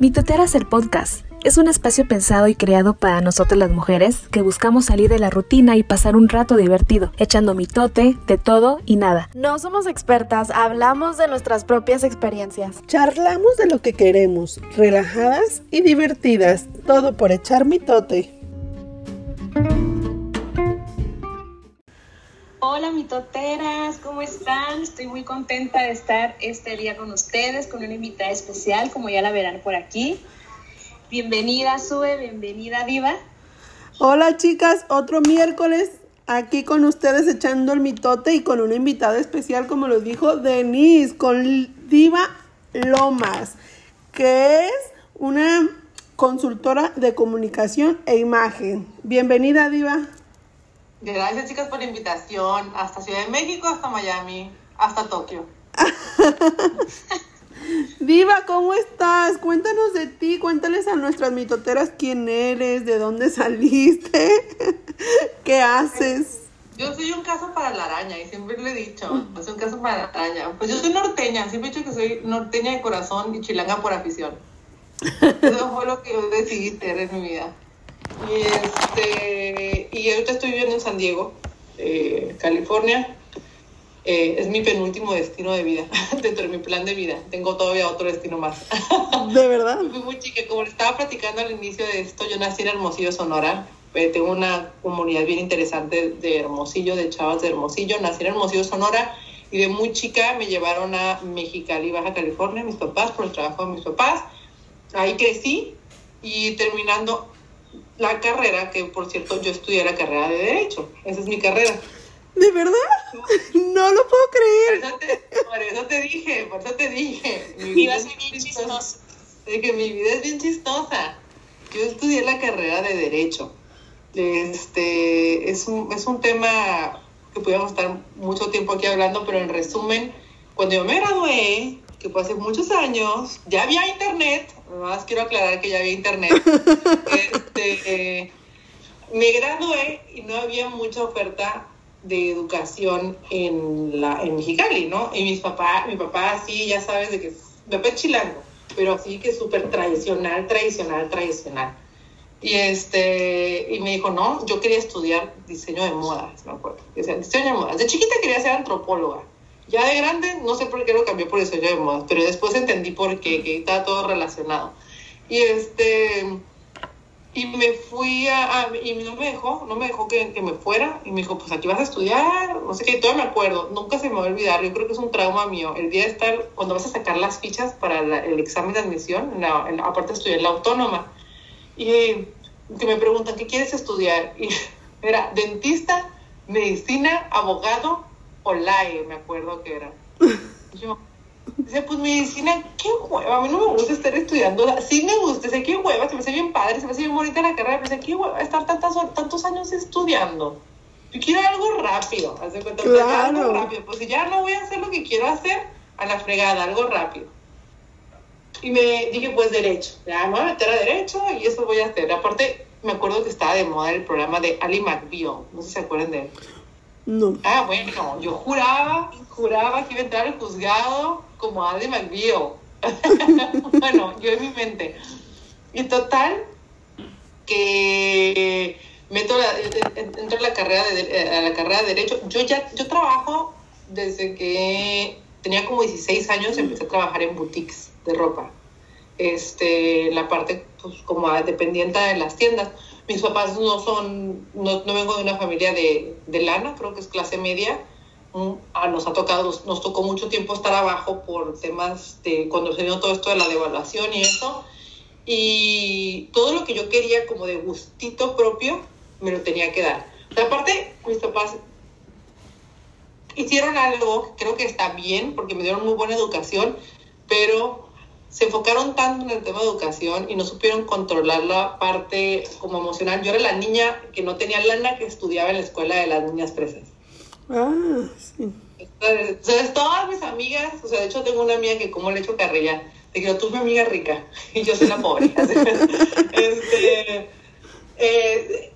Mitoteras el podcast. Es un espacio pensado y creado para nosotras las mujeres que buscamos salir de la rutina y pasar un rato divertido, echando mitote de todo y nada. No somos expertas, hablamos de nuestras propias experiencias. Charlamos de lo que queremos, relajadas y divertidas, todo por echar mitote. Hola mitoteras, ¿cómo están? Estoy muy contenta de estar este día con ustedes, con una invitada especial, como ya la verán por aquí. Bienvenida Sue, bienvenida Diva. Hola chicas, otro miércoles aquí con ustedes echando el mitote y con una invitada especial, como lo dijo Denise, con Diva Lomas, que es una consultora de comunicación e imagen. Bienvenida Diva. Gracias chicas por la invitación. Hasta Ciudad de México, hasta Miami, hasta Tokio. Diva, ¿cómo estás? Cuéntanos de ti, cuéntales a nuestras mitoteras quién eres, de dónde saliste, qué haces. Yo soy un caso para la araña y siempre le he dicho, soy un caso para la araña. Pues yo soy norteña, siempre he dicho que soy norteña de corazón y chilanga por afición. Eso fue lo que yo decidí ser en mi vida. Y, este, y ahorita estoy viviendo en San Diego, eh, California. Eh, es mi penúltimo destino de vida, dentro de mi plan de vida. Tengo todavía otro destino más. ¿De verdad? Fui muy chica. Como le estaba platicando al inicio de esto, yo nací en Hermosillo, Sonora. Eh, tengo una comunidad bien interesante de Hermosillo, de chavas de Hermosillo. Nací en Hermosillo, Sonora. Y de muy chica me llevaron a Mexicali, Baja California, mis papás, por el trabajo de mis papás. Ahí crecí y terminando la carrera, que por cierto yo estudié la carrera de Derecho. Esa es mi carrera. ¿De verdad? No lo puedo creer. Por eso te, por eso te dije, por eso te dije. Mi Vida es bien chistosa. De que mi vida es bien chistosa. Yo estudié la carrera de Derecho. Este, es un, es un tema que podríamos estar mucho tiempo aquí hablando, pero en resumen, cuando yo me gradué, que fue hace muchos años, ya había internet, más quiero aclarar que ya había internet. este, eh, me gradué y no había mucha oferta de educación en la en Mexicali, ¿no? Y mis papás, mi papá sí, ya sabes de que mi papá es chilango, pero así que súper tradicional, tradicional, tradicional. Y este, y me dijo, no, yo quería estudiar diseño de modas, me acuerdo. Decía, diseño de modas. De chiquita quería ser antropóloga. Ya de grande, no sé por qué lo cambié por diseño de modas, pero después entendí por qué, que estaba todo relacionado. Y este, y me fui a, y no me dejó, no me dejó que, que me fuera, y me dijo, pues aquí vas a estudiar, no sé qué, todo me acuerdo, nunca se me va a olvidar, yo creo que es un trauma mío, el día de estar, cuando vas a sacar las fichas para el examen de admisión, la- aparte estudié en la autónoma, y que me preguntan, ¿qué quieres estudiar? Y era dentista, medicina, abogado o LAE, me acuerdo que era. Yo, Dice, pues medicina, qué hueva, a mí no me gusta estar estudiando, sí me gusta, sé qué hueva, se me hace bien padre, se me hace bien bonita la carrera, pero sé qué hueva estar tantas, tantos años estudiando. Yo quiero algo rápido, haz de cuenta, Claro. algo rápido, pues si ya no voy a hacer lo que quiero hacer, a la fregada, algo rápido. Y me dije, pues derecho, ya me voy a meter a derecho y eso voy a hacer. Aparte, me acuerdo que estaba de moda el programa de Ali McBeal, no sé si se acuerdan de él. No. Ah, bueno, yo juraba, juraba que iba a entrar al juzgado como Andy McBeal. bueno, yo en mi mente. Y total, que meto la, entro a la carrera de, a la carrera de derecho. Yo ya, yo trabajo desde que tenía como 16 años, empecé a trabajar en boutiques de ropa. Este, la parte, pues, como dependiente de las tiendas. Mis papás no son, no, vengo de una familia de, lana, creo que es clase media. Mm, ah, nos ha tocado, nos, tocó mucho tiempo estar abajo por temas de cuando se dio todo esto de la devaluación y eso. Y todo lo que yo quería como de gustito propio, me lo tenía que dar. Aparte, mis papás hicieron algo, creo que está bien, porque me dieron muy buena educación, pero se enfocaron tanto en el tema de educación y no supieron controlar la parte como emocional. Yo era la niña que no tenía lana que estudiaba en la escuela de las niñas fresas. Ah, sí. Entonces, entonces, todas mis amigas, o sea, de hecho tengo una amiga que como le echo carrilla, de que tuve mi amiga rica y yo soy la pobre. este, eh, eh,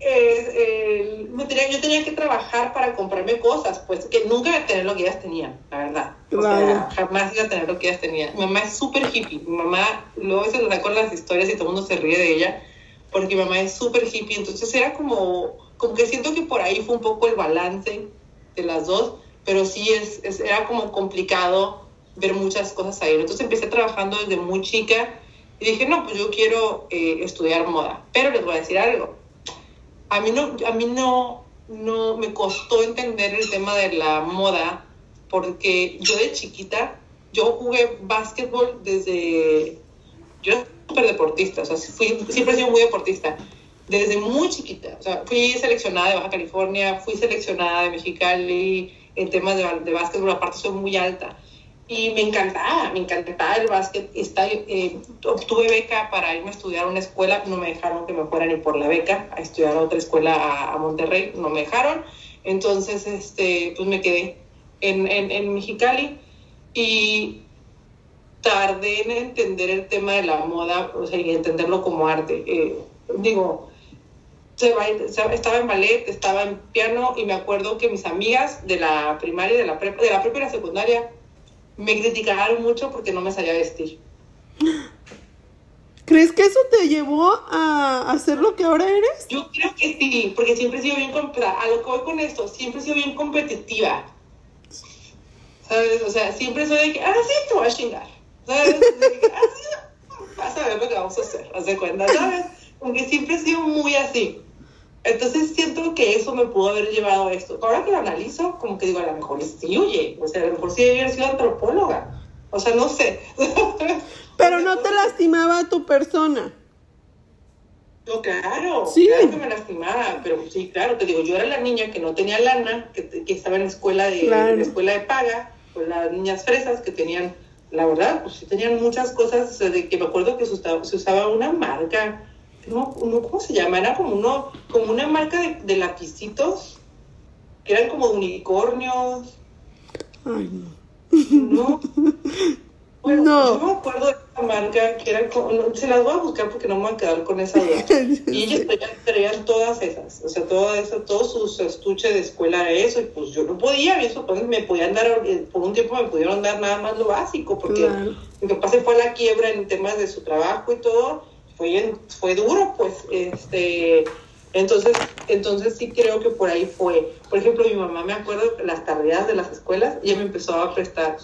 eh, tenía- yo tenía que trabajar para comprarme cosas, pues que nunca tener lo que ellas tenían, la verdad. O sea, Claro. jamás iba a tener lo que ellas tenían. Mi mamá es súper hippie. Mi mamá, luego se le con las historias y todo el mundo se ríe de ella, porque mi mamá es súper hippie. Entonces era como, como que siento que por ahí fue un poco el balance de las dos, pero sí es, es- era como complicado ver muchas cosas ahí. Entonces empecé trabajando desde muy chica y dije, no, pues yo quiero eh, estudiar moda. Pero les voy a decir algo. A mí no, a mí no, no me costó entender el tema de la moda porque yo de chiquita, yo jugué básquetbol desde, yo era súper deportista, o sea, fui, siempre he sido muy deportista, desde muy chiquita, o sea, fui seleccionada de Baja California, fui seleccionada de Mexicali, en temas de, de básquetbol, aparte soy muy alta, y me encantaba, me encantaba el básquet, Está, eh, obtuve beca para irme a estudiar a una escuela, no me dejaron que me fuera ni por la beca, a estudiar a otra escuela a, a Monterrey, no me dejaron, entonces, este, pues me quedé en, en, en Mexicali y tardé en entender el tema de la moda, o sea, y entenderlo como arte. Eh, digo, se se- estaba en ballet, estaba en piano y me acuerdo que mis amigas de la primaria, de la prepa, de la prepa y la secundaria me criticaron mucho porque no me sabía vestir. ¿Crees que eso te llevó a hacer lo que ahora eres? Yo creo que sí, porque siempre he sido bien, a lo que voy con esto, siempre he sido bien competitiva. ¿Sabes? O sea, siempre soy de que, ah, sí, te voy a chingar. ¿Sabes? De que, ah, sí, vas a ver lo que vamos a hacer, haz de cuenta, ¿sabes? Porque siempre he sido muy así. Entonces siento que eso me pudo haber llevado a esto. Ahora que lo analizo, como que digo, a lo mejor sí, oye, o sea, a lo mejor sí haber sido antropóloga. O sea, no sé. Pero no te lastimaba tu persona. No, claro, Sí. claro que me lastimaba, pero sí, claro, te digo, yo era la niña que no tenía lana, que, que estaba en la escuela de, Claro. en la escuela de paga, con las niñas fresas que tenían, la verdad, pues sí tenían muchas cosas, o sea, de que me acuerdo que se usaba, se usaba una marca, no, no, ¿cómo se llama? Era como uno, como una marca de, de lapicitos, que eran como de unicornios, Ay, no. ¿no? Bueno, No. yo me acuerdo de esa marca que era como, no, se las voy a buscar porque no me voy a quedar con esa duda. Y ellas traían, traían todas esas, o sea, toda esa, todos sus estuches de escuela de eso, y pues yo no podía, eso pues, me podían dar, eh, por un tiempo me pudieron dar nada más lo básico, porque Claro. mi papá se fue a la quiebra en temas de su trabajo y todo, fue, fue duro, pues, este, entonces, entonces sí creo que por ahí fue. Por ejemplo, mi mamá me acuerdo las tareas de las escuelas, ella me empezó a prestar,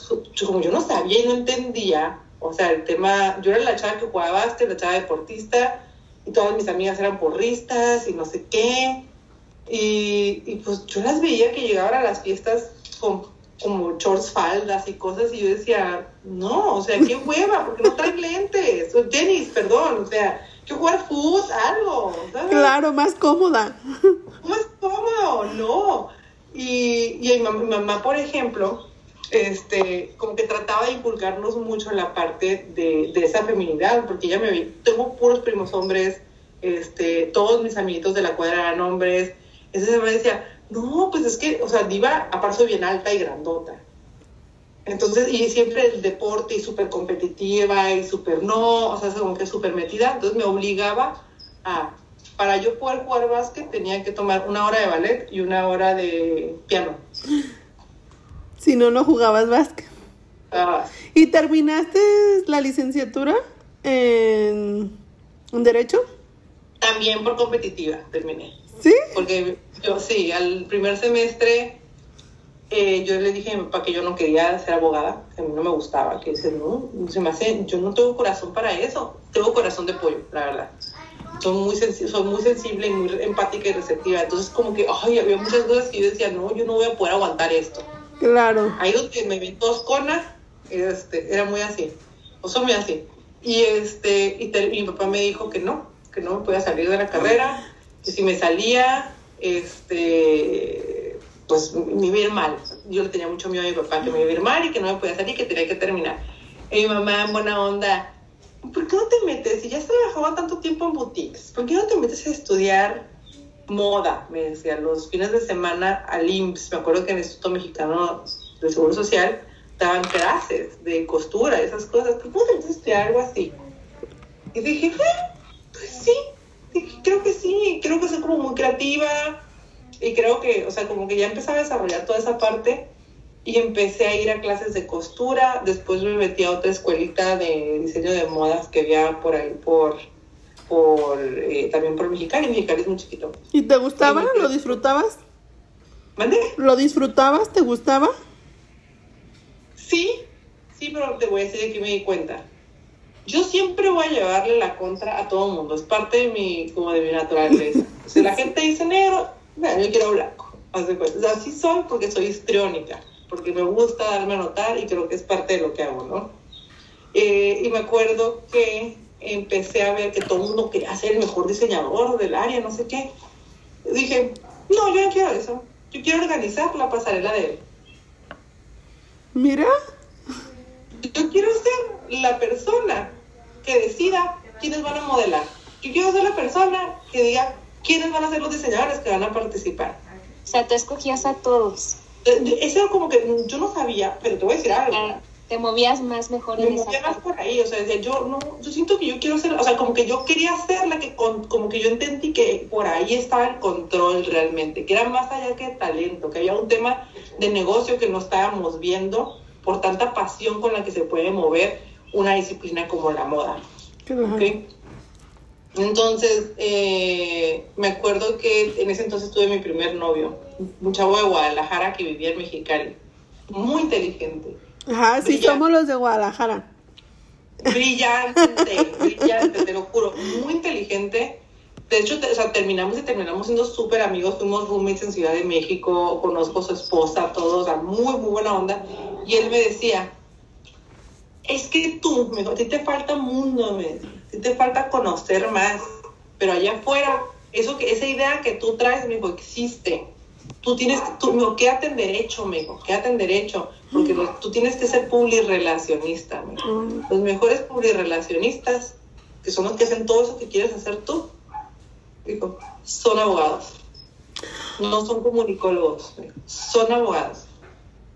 como yo no sabía y no entendía, o sea, el tema, yo era la chava que jugaba básquet, la chava deportista, y todas mis amigas eran porristas y no sé qué, y, y pues yo las veía que llegaban a las fiestas con como shorts, faldas y cosas, y yo decía, no, o sea, qué hueva, porque no traen lentes, o tenis, perdón, o sea, que jugar fútbol, algo, ¿sabes? Claro, más cómoda. ¿Cómo es cómodo? No. Y, y mi, mamá, mi mamá, por ejemplo, este, como que trataba de inculcarnos mucho en la parte de, de esa feminidad, porque ella me vi, tengo puros primos hombres, este, todos mis amiguitos de la cuadra eran hombres, entonces me decía, no, pues es que, o sea, Diva, aparte soy bien alta y grandota. Entonces, y siempre el deporte y súper competitiva y súper no, o sea, como que súper metida, entonces me obligaba a, para yo poder jugar básquet tenía que tomar una hora de ballet y una hora de piano. Si no, no jugabas básquet. Ah, ¿Y terminaste la licenciatura en, en Derecho? también por competitiva terminé. ¿Sí? Porque yo sí, al primer semestre eh, yo le dije a mi papá que yo no quería ser abogada, que a mí no me gustaba, que dice, no, se me hace, yo no tengo corazón para eso, tengo corazón de pollo, la verdad. Soy muy, soy muy sensible y muy empática y receptiva, entonces como que, ay, había muchas cosas que yo decía, no, yo no voy a poder aguantar esto. Claro. ahí donde me vi toscona, este, era muy así, o soy muy así. Y, este, y, te- y mi papá me dijo que no, que no me podía salir de la carrera, que si me salía, este, pues me iba a ir mal. Yo le tenía mucho miedo a mi papá que me iba a mal y que no me podía salir, que tenía que terminar. Y mi mamá en buena onda, ¿por qué no te metes? Si ya has trabajado tanto tiempo en boutiques, ¿por qué no te metes a estudiar moda? Me decía, los fines de semana al IMSS, me acuerdo que en el Instituto Mexicano de Seguro Social daban clases de costura, esas cosas. ¿Por qué no te metes a estudiar algo así? Y dije, "Eh, pues sí, dije, creo que sí, creo que soy como muy creativa y creo que, o sea, como que ya empezaba a desarrollar toda esa parte y empecé a ir a clases de costura. Después me metí a otra escuelita de diseño de modas que había por ahí, por, por eh, también por Mexicali. Mexicali es muy chiquito. ¿Y te gustaba? ¿Lo disfrutabas? ¿Mande? ¿Lo disfrutabas? ¿Te gustaba? Sí, sí, pero te voy a decir de qué me di cuenta. Yo siempre voy a llevarle la contra a todo el mundo. Es parte de mi, como de mi naturaleza. Si la gente dice negro, bueno, yo quiero blanco. Así soy porque soy histriónica, porque me gusta darme a notar y creo que es parte de lo que hago, ¿no? Eh, y me acuerdo que empecé a ver que todo el mundo quería ser el mejor diseñador del área, no sé qué. Dije, no, yo no quiero eso. Yo quiero organizar la pasarela de Mira. Yo quiero ser la persona que decida quiénes van a modelar. Yo quiero ser la persona que diga quiénes van a ser los diseñadores que van a participar. O sea, tú escogías a todos. Eh, Eso era como que yo no sabía, pero te voy a decir algo. Ah, te movías más mejor Me en esa movía más parte. por ahí, o sea, decía, yo no, yo siento que yo quiero ser, o sea, como que yo quería ser la que, con- como que yo entendí que por ahí estaba el control realmente, que era más allá que talento, que había un tema de negocio que no estábamos viendo por tanta pasión con la que se puede mover una disciplina como la moda. Claro. Entonces, eh, me acuerdo que en ese entonces tuve mi primer novio, un chavo de Guadalajara que vivía en Mexicali, muy inteligente, Ajá, sí, somos los de Guadalajara. brillante, brillante, te lo juro, muy inteligente. De hecho, te- o sea, terminamos y terminamos siendo súper amigos, fuimos roommates en Ciudad de México, conozco a su esposa, todos, o sea, muy, muy buena onda. Y él me decía, es que tú, me dijo, a ti te falta mundo, me a ti te falta conocer más, pero allá afuera, eso que, esa idea que tú traes, me dijo, existe. Tú tienes, tú, me dijo, quédate en derecho, me dijo, quédate en derecho, porque tú tienes que ser publirelacionista, me dijo. Los mejores publirelacionistas, que son los que hacen todo eso que quieres hacer tú, dijo, son abogados. No son comunicólogos, dijo, son abogados.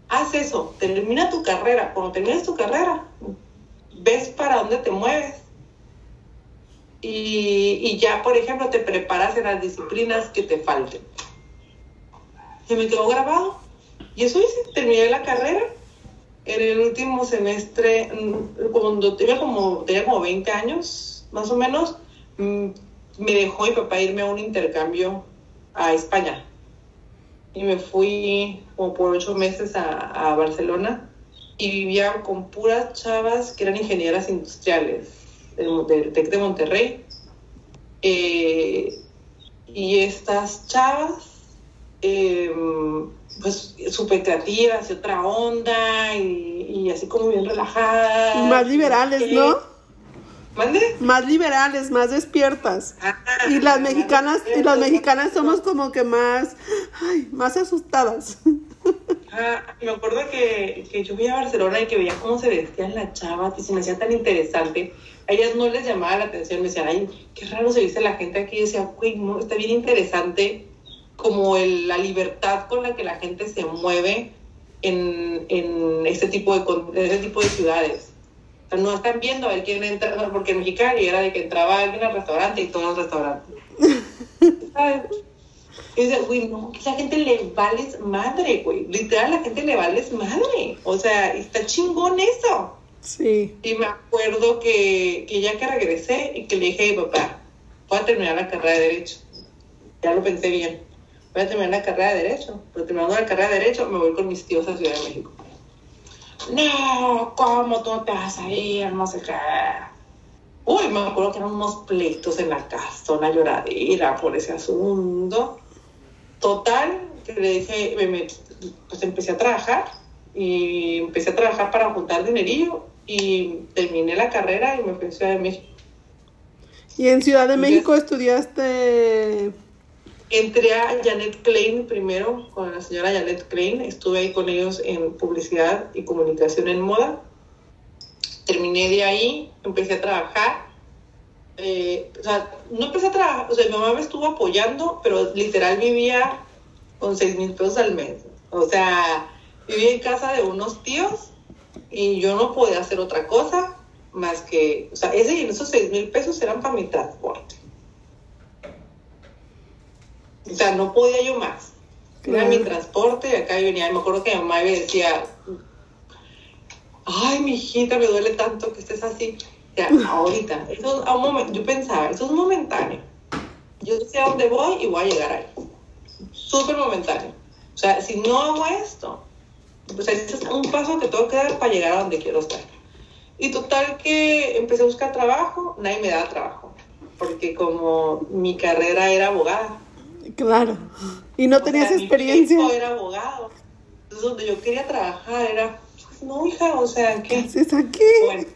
Haz eso, termina tu carrera. Cuando termines tu carrera, ves para dónde te mueves. Y, y ya, por ejemplo, te preparas en las disciplinas que te falten. Se me quedó grabado. Y eso hice, terminé la carrera en el último semestre, mm, cuando tenía como, tenía como 20 años, más o menos, mm, me dejó mi papá irme a un intercambio a España. Y me fui como por ocho meses a, a Barcelona y vivía con puras chavas que eran ingenieras industriales del, del TEC de Monterrey. Eh, y estas chavas eh, pues súper creativas y otra onda y, y así como bien relajadas. Más liberales, ¿no? ¿Mande? Más liberales, más despiertas. Ah, Y las mexicanas, y las mexicanas somos como que más, ay, más asustadas. Ah, me acuerdo que, que yo fui a Barcelona y que veía cómo se vestían las chavas y se me hacía tan interesante. A ellas no les llamaba la atención, me decían, ay, qué raro se viste la gente aquí. Y decía, güey, no, está bien interesante como el- la libertad con la que la gente se mueve en, en este tipo de, en este tipo de ciudades. No están viendo a ver quién entra, porque en Mexicali era de que entraba alguien al restaurante y todo el restaurante. ¿Sabes? Y dice, güey, no, que la gente le vales madre, güey. Literal, la gente le vales madre. O sea, está chingón eso. Sí. Y me acuerdo que, que ya que regresé y que le dije papá, voy a terminar la carrera de Derecho. Ya lo pensé bien. Voy a terminar la carrera de Derecho. Pero terminando la carrera de Derecho, me voy con mis tíos a Ciudad de México. No, ¿cómo tú no te vas a ir? No sé qué. Uy, me acuerdo que eran unos pleitos en la casa, una lloradera por ese asunto. Total, que le dije, me- pues empecé a trabajar y empecé a trabajar para juntar dinerillo y terminé la carrera y me fui a Ciudad de México. Y en Ciudad de México estudiaste, Entré a Janet Klein primero, con la señora Janet Klein, estuve ahí con ellos en publicidad y comunicación en moda. Terminé de ahí, empecé a trabajar. Eh, o sea, no empecé a trabajar, o sea, mi mamá me estuvo apoyando, pero literal vivía con 6 mil pesos al mes. O sea, vivía en casa de unos tíos y yo no podía hacer otra cosa más que, o sea, ese, esos 6 mil pesos eran para mi transporte. O sea, no podía yo más. Era mi transporte y acá yo venía. Me acuerdo que mi mamá me decía, ay, mi hijita, me duele tanto que estés así. O sea, ahorita, eso es a un momento, yo pensaba, eso es momentáneo. Yo sé a dónde voy y voy a llegar ahí. Súper momentáneo. O sea, si no hago esto, pues ese es un paso que tengo que dar para llegar a donde quiero estar. Y total que empecé a buscar trabajo, nadie me daba trabajo, porque como mi carrera era abogada. Claro. Y no o tenías sea, mi experiencia. hijo era abogado. Entonces donde yo quería trabajar era, pues no, hija, o sea, ¿Qué haces aquí? bueno,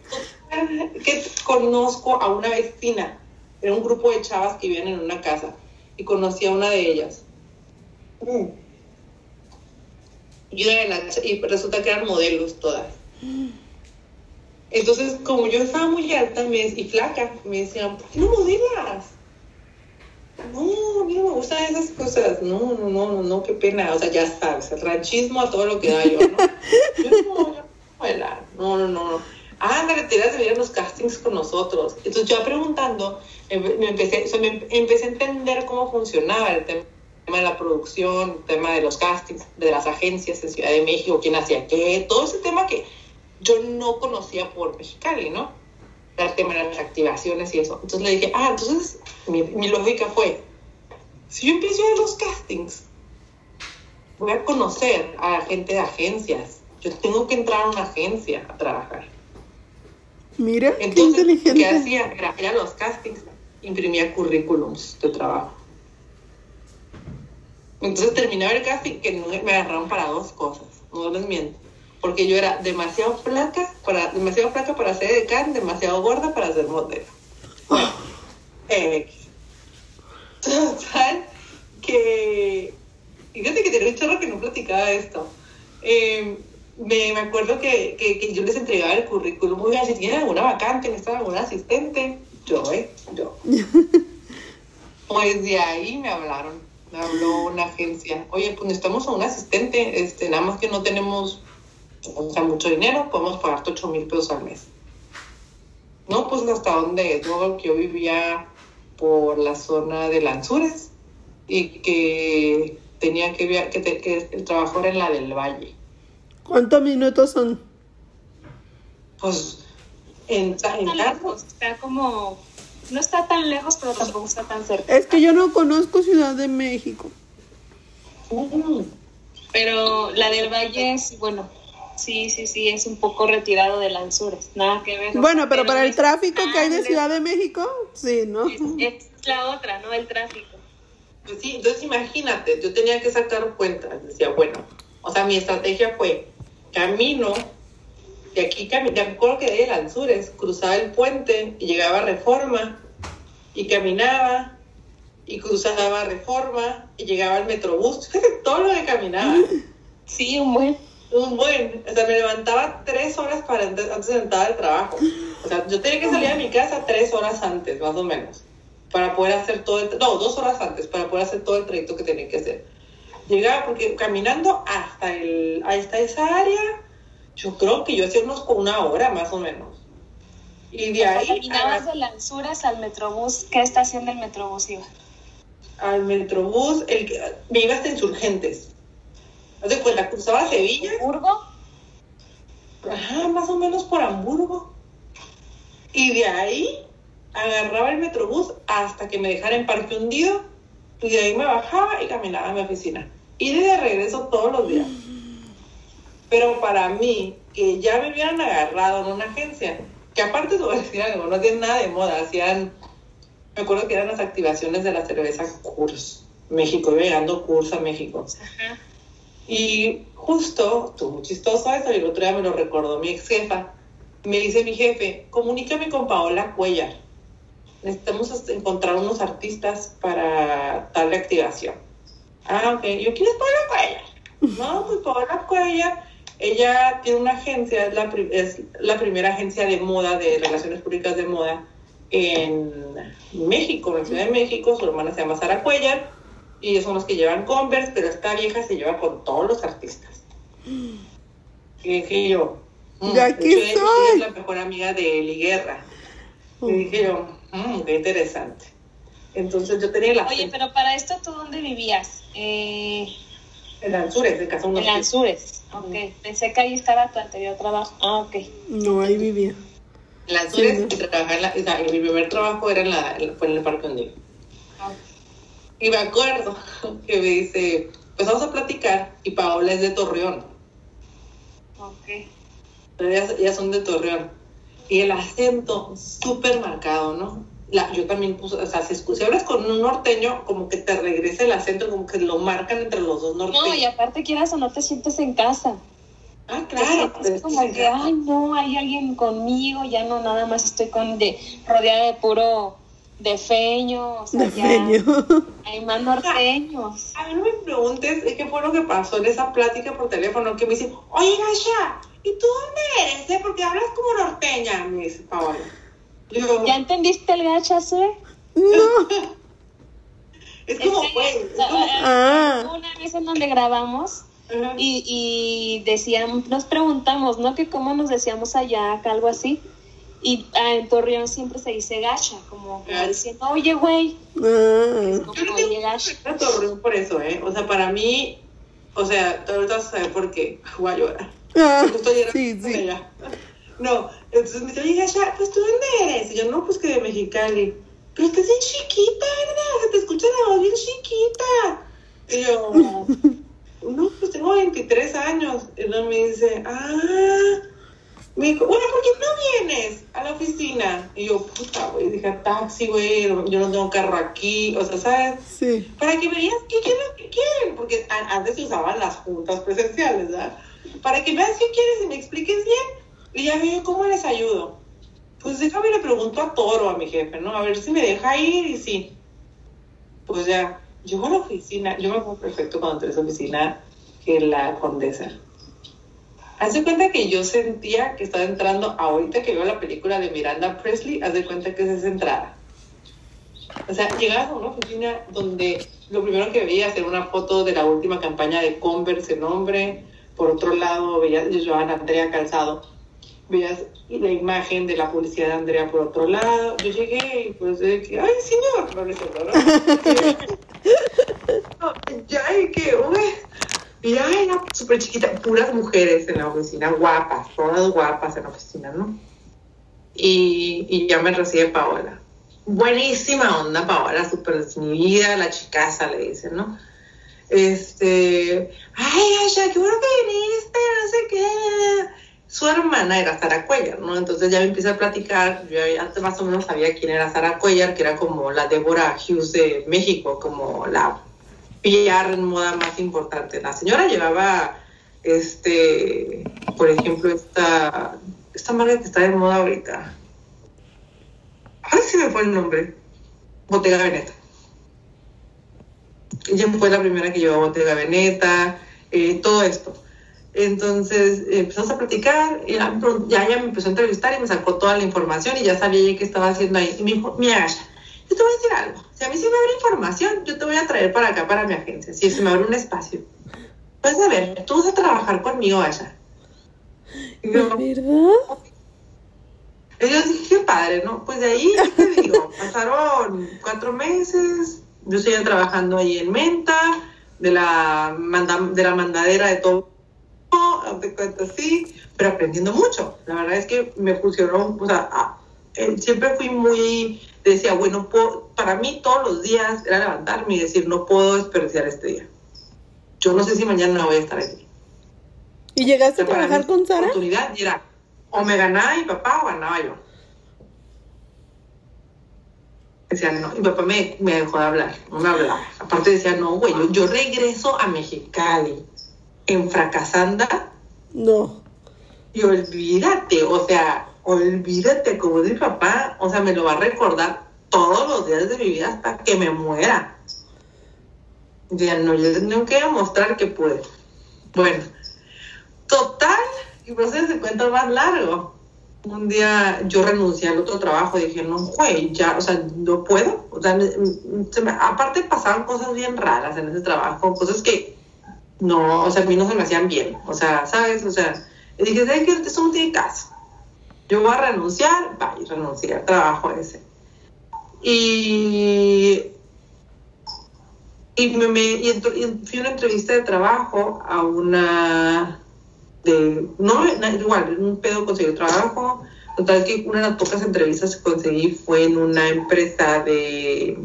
que conozco a una vecina, era un grupo de chavas que vivían en una casa y conocí a una de ellas. Mm. Y, una de las- y resulta que eran modelos todas. Entonces, como yo estaba muy alta me- y flaca, me decían, ¿por qué no modelas? No, a mí no me gustan esas cosas. No, no, no, no, no, qué pena. O sea, ya sabes, el ranchismo a todo lo que da yo, ¿no? Yo no, yo no. No, no, no, no. Ándale, te ibas a venir a los castings con nosotros. Entonces, yo preguntando, me empecé, o sea, me empecé a entender cómo funcionaba el tema de la producción, el tema de los castings, de las agencias en Ciudad de México, quién hacía qué, todo ese tema que yo no conocía por Mexicali, ¿no? El tema de las activaciones y eso. Entonces le dije, ah, entonces mi, mi lógica fue, si yo empiezo a los castings, voy a conocer a la gente de agencias. Yo tengo que entrar a una agencia a trabajar. Mira, Entonces, ¿qué inteligente. hacía? Era ir a los castings, imprimía currículums de trabajo. Entonces terminaba el casting que me agarraron para dos cosas, no les miento. Porque yo era demasiado flaca para, demasiado flaca para ser decán, demasiado gorda para ser modelo. Bueno, X. Total, que fíjate que tenía un chorro que no platicaba esto. Eh, me, me acuerdo que, que, que yo les entregaba el currículum, oigan, si tienen alguna vacante, necesitan algún asistente, yo, eh, yo. Pues de ahí me hablaron, me habló una agencia, oye, pues necesitamos a un asistente, este, nada más que no tenemos, o sea, mucho dinero, podemos pagarte 8 mil pesos al mes. No, pues hasta dónde es, luego que yo vivía por la zona de Lanzures y que tenía que, via- que, te- que el trabajo era en la del Valle. ¿Cuántos minutos son? Pues en, Está en lejos, está como, no está tan lejos, pero tampoco está tan cerca. Es que yo no conozco Ciudad de México. mm, Pero la del Valle es, bueno, sí, sí, sí, es un poco retirado de Lanzures, nada que ver. Bueno, pero para el tráfico que hay de Ciudad de México, sí, ¿no? Es, es la otra, ¿no? El tráfico. Pues sí, entonces imagínate, yo tenía que sacar cuentas. Decía, bueno, o sea, mi estrategia fue camino, de aquí, cami- me acuerdo que de Lanzures, cruzaba el puente y llegaba a Reforma, y caminaba, y cruzaba Reforma, y llegaba al Metrobús. Todo lo que caminaba. Sí, un buen. Un buen, o sea, me levantaba tres horas para ent- antes de entrar al trabajo. O sea, yo tenía que salir de mi casa tres horas antes, más o menos, para poder hacer todo el, no, dos horas antes, para poder hacer todo el trayecto que tenía que hacer. Llegaba, porque caminando hasta, el, hasta esa área, yo creo que yo hacía unos con una hora más o menos. Y de ahí Caminabas a- de Lanzures al Metrobús. ¿Qué estación del Metrobús iba? al Metrobús, el, que- me iba hasta Insurgentes. Haz de cuenta, cruzaba Sevilla ¿Burgo? Ajá, más o menos por Hamburgo. Y de ahí agarraba el metrobús hasta que me dejara en Parque Hundido. Y de ahí me bajaba y caminaba a mi oficina. Y de regreso todos los días. Pero para mí, que ya me hubieran agarrado en una agencia, que aparte te voy a decir algo, no tienen nada de moda, hacían, me acuerdo que eran las activaciones de la cerveza Kurs, México, iba llegando Kurs a México. Ajá. Y justo, estuvo muy chistoso eso, y el otro día me lo recordó mi ex jefa. Me dice mi jefe, comunícame con Paola Cuellar. Necesitamos encontrar unos artistas para darle activación. Ah, ok. Yo, ¿quién es Paola Cuellar? No, pues Paola Cuellar, ella tiene una agencia, es la, es la primera agencia de moda, de relaciones públicas de moda en México, en la Ciudad de México. Su hermana se llama Sara Cuellar y ellos son los que llevan Converse, pero esta vieja se lleva con todos los artistas. Y dije yo, mm, De aquí soy. es la mejor amiga de Eli Guerra. Y dije yo, mm, qué interesante. Entonces yo tenía la Oye, pero para esto, ¿tú dónde vivías? Eh, En Lanzures, de casa En Lanzures. Ok. Pensé que ahí estaba tu anterior trabajo. Ah, ok. No, ahí vivía. En Lanzures Sí, y trabajaba en la, o sea, mi primer trabajo era en la, en- fue en el Parque Ondino. Y me acuerdo que me dice, pues vamos a platicar y Paola es de Torreón. Ok. Ellas, ellas son de Torreón. Y el acento súper marcado, ¿no? La, yo también puse, o sea, si, si hablas con un norteño, como que te regresa el acento, como que lo marcan entre los dos norteños. No, y aparte quieras o no te sientes en casa. Ah, Te claro. sientes como que, ay, no, hay alguien conmigo, ya no, nada más estoy con de, rodeada de puro o sea, De ya feño. hay más norteños. A mí no me preguntes qué fue lo que pasó en esa plática por teléfono, que me dice, oye, Gasha, ¿y tú dónde eres? eh? Porque hablas como norteña, me dice Paola. Yo, ¿Ya entendiste el gacha, Sue? No. es como, Es que, güey, es ah, como... Ah. Una vez en donde grabamos y, y decíamos, nos preguntamos, ¿no? Que cómo nos decíamos allá, acá, algo así. Y ah, en Torreón siempre se dice gacha, como, como Gacha. diciendo, oye, güey, Ah. como, Yo no oye, gacha. a Torreón por eso, ¿eh? O sea, para mí, o sea, tú ahorita vas a saber por qué. Voy a llorar. Ah, Yo estoy llorando sí, sí. ella. No, entonces me dice, oye, Gasha, pues tú dónde eres? Y yo, no, pues que de Mexicali. Pero estás bien chiquita, ¿verdad? Se te escucha la voz bien chiquita. Y yo, no, pues tengo 23 años. Y luego me dice, ah, me dijo, bueno, ¿por qué no vienes a la oficina? Y yo, puta, güey, dije, taxi, güey, yo no tengo carro aquí, o sea, ¿sabes? Sí. Para que veas qué quieren, qué quieren, porque antes se usaban las juntas presenciales, ¿verdad? Para que veas qué quieres y me expliques bien, y ya veo cómo les ayudo. Pues déjame le pregunto a Toro, a mi jefe, ¿no? A ver si me deja ir y sí. Pues ya, llego a la oficina, yo me acuerdo perfecto cuando entré a esa oficina, que la condesa. Haz de cuenta que yo sentía que estaba entrando, ahorita que veo la película de Miranda Presley, haz de cuenta que es esa entrada. O sea, llegabas a una oficina donde lo primero que veías era una foto de la última campaña de Converse en hombre. Por otro lado, veías yo a Andrea Calzado. Veías la imagen de la publicidad de Andrea por otro lado. Yo llegué y pues que, ay, señor, no le ¿no? No, ya, y que, uy, y ya era súper chiquita, puras mujeres en la oficina, guapas, todas guapas en la oficina, ¿no? Y, y ya me recibe Paola. Buenísima onda, Paola, súper desinhibida, la chicaza, le dicen, ¿no? Este, ay, Asha, qué bueno que viniste, no sé qué. Su hermana era Sara Cuellar, ¿no? Entonces ya me empieza a platicar, yo antes más o menos sabía quién era Sara Cuellar, que era como la Débora Hughes de México, como la PR en moda más importante. La señora llevaba, este, por ejemplo, esta, esta marca que está de moda ahorita. Ay, se me fue el nombre. Bottega Veneta. Ella fue la primera que llevó Bottega Veneta, eh, todo esto. Entonces empezamos a platicar y ya, ya me empezó a entrevistar y me sacó toda la información y ya sabía ella qué estaba haciendo ahí. Y me dijo, mira, yo te voy a decir algo. Si a mí se me abre información, yo te voy a traer para acá, para mi agencia. Si se me abre un espacio. Pues a ver, tú vas a trabajar conmigo, Gasha. Y yo, ¿Verdad? y yo dije, qué padre, ¿no? Pues de ahí, ¿qué te digo? Pasaron cuatro meses, yo seguía trabajando ahí en Menta, de la, manda- de la mandadera de todo, te cuento así, pero aprendiendo mucho. La verdad es que me funcionó, o sea, eh, siempre fui muy, decía, bueno, puedo- para mí todos los días era levantarme y decir, no puedo desperdiciar este día. Yo no sé si mañana voy a estar aquí. ¿Y llegaste a Para mí trabajar con Sara? oportunidad y era o me ganaba mi papá o ganaba yo. Decía, no, mi papá me, me dejó de hablar, no me hablaba. Aparte decía, no, güey, yo, yo regreso a Mexicali en fracasanda No. y olvídate, o sea, olvídate como es mi papá, o sea, me lo va a recordar todos los días de mi vida hasta que me muera. Ya no, yo tengo que mostrar que puedo. Bueno, total, y por eso se encuentra más largo. Un día yo renuncié al otro trabajo dije, no, güey, ya, o sea, no puedo. O sea, me- aparte pasaban cosas bien raras en ese trabajo, cosas que no, o sea, a mí no se me hacían bien. O sea, ¿sabes? O sea, dije, ¿sabes qué? Esto no caso. Yo voy a renunciar, va, y renuncié trabajo ese. Y, Y, me, me- y entro- y fui a una entrevista de trabajo a una de no na- igual un pedo conseguí trabajo total que una de las pocas entrevistas que conseguí fue en una empresa de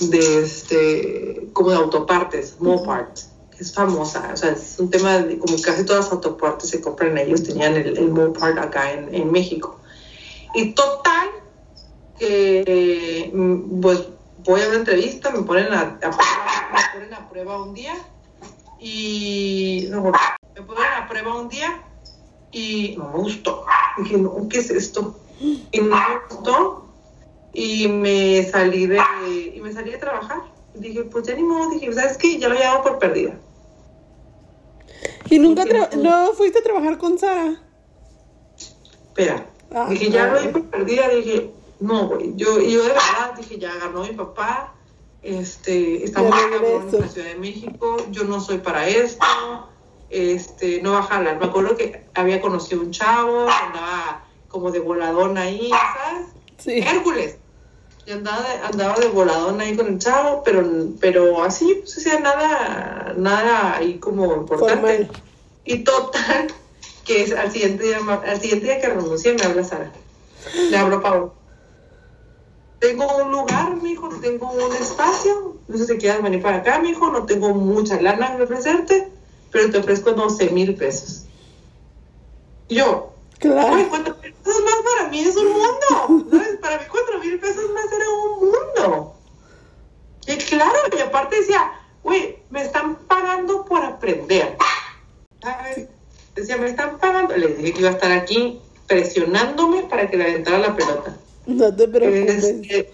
de este como de autopartes Mopart es famosa o sea es un tema de como casi todas las autopartes se compran ellos tenían el, el acá en, en México y total que mm, pues voy a una entrevista me ponen a, prueba- me ponen a prueba un día y no, me ponen a prueba un día y no me gustó. Dije, no, ¿qué es esto? Y no me gustó y me salí de, y me salí de trabajar. Dije, pues ya ni modo, dije, ¿sabes qué? Ya lo llevaba por perdida. ¿Y nunca ¿Por qué tra- no? fuiste a trabajar con Sara? Espera. Ah, dije, ya lo no. di por perdida. Dije, no, güey. Yo, y yo de verdad dije, ya ganó mi papá. Este, regreso. en la Ciudad de México. Yo no soy para esto. Este, no va a jalar. Me acuerdo que había conocido un chavo, andaba como de voladón ahí, ¿sabes? Sí. Hércules. Y andaba de, andaba de voladón ahí con el chavo, pero, pero así, pues, sea, nada, nada ahí como importante. Formal. Y total, que es al siguiente día, al siguiente día que renuncié me habla Sara. Le hablo Pablo. Tengo un lugar, mijo, tengo un espacio. No sé si quieres venir para acá, mijo. No tengo mucha lana que ofrecerte, pero te ofrezco 12 mil pesos. Y yo, Claro. Güey, cuatro mil pesos más para mí es un mundo. ¿Sabes? Para mí cuatro mil pesos más era un mundo. Y claro, y aparte decía, güey, me están pagando por aprender. ¿Sabes? Decía, me están pagando. Les dije que iba a estar aquí presionándome para que le aventara la pelota. No te Es preocupes. que,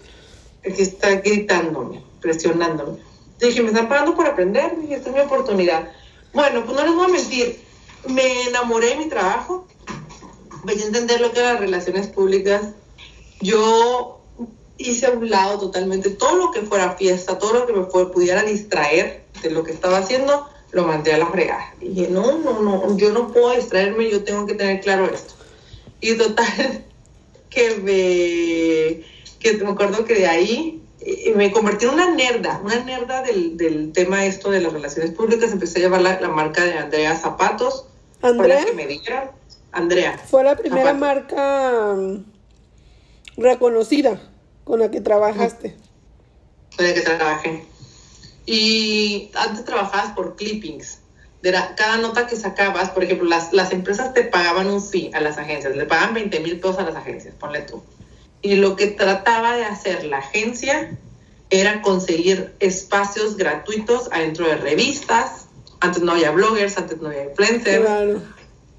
es que está gritándome, presionándome. Dije, me están pagando por aprender. Dije, esta es mi oportunidad. Bueno, pues no les voy a mentir. Me enamoré de mi trabajo. Voy a entender lo que eran las relaciones públicas. Yo hice a un lado totalmente todo lo que fuera fiesta, todo lo que me pudiera distraer de lo que estaba haciendo, lo mandé a la fregada. Dije, no, no, no, yo no puedo distraerme, yo tengo que tener claro esto. Y total, que me, que me acuerdo que de ahí eh, me convertí en una nerda, una nerda del, del tema esto de las relaciones públicas. Empecé a llevar la, la marca de Andrea Zapatos. ¿Andrea? la que me dieron. Andrea. Fue la primera marca mm, reconocida con la que trabajaste. Fue la que trabajé. Y antes trabajabas por clippings. De la- cada nota que sacabas, por ejemplo, las, las empresas te pagaban un fee a las agencias, le pagaban 20 mil pesos a las agencias, ponle tú. Y lo que trataba de hacer la agencia era conseguir espacios gratuitos adentro de revistas. Antes no había bloggers, antes no había influencers. Claro.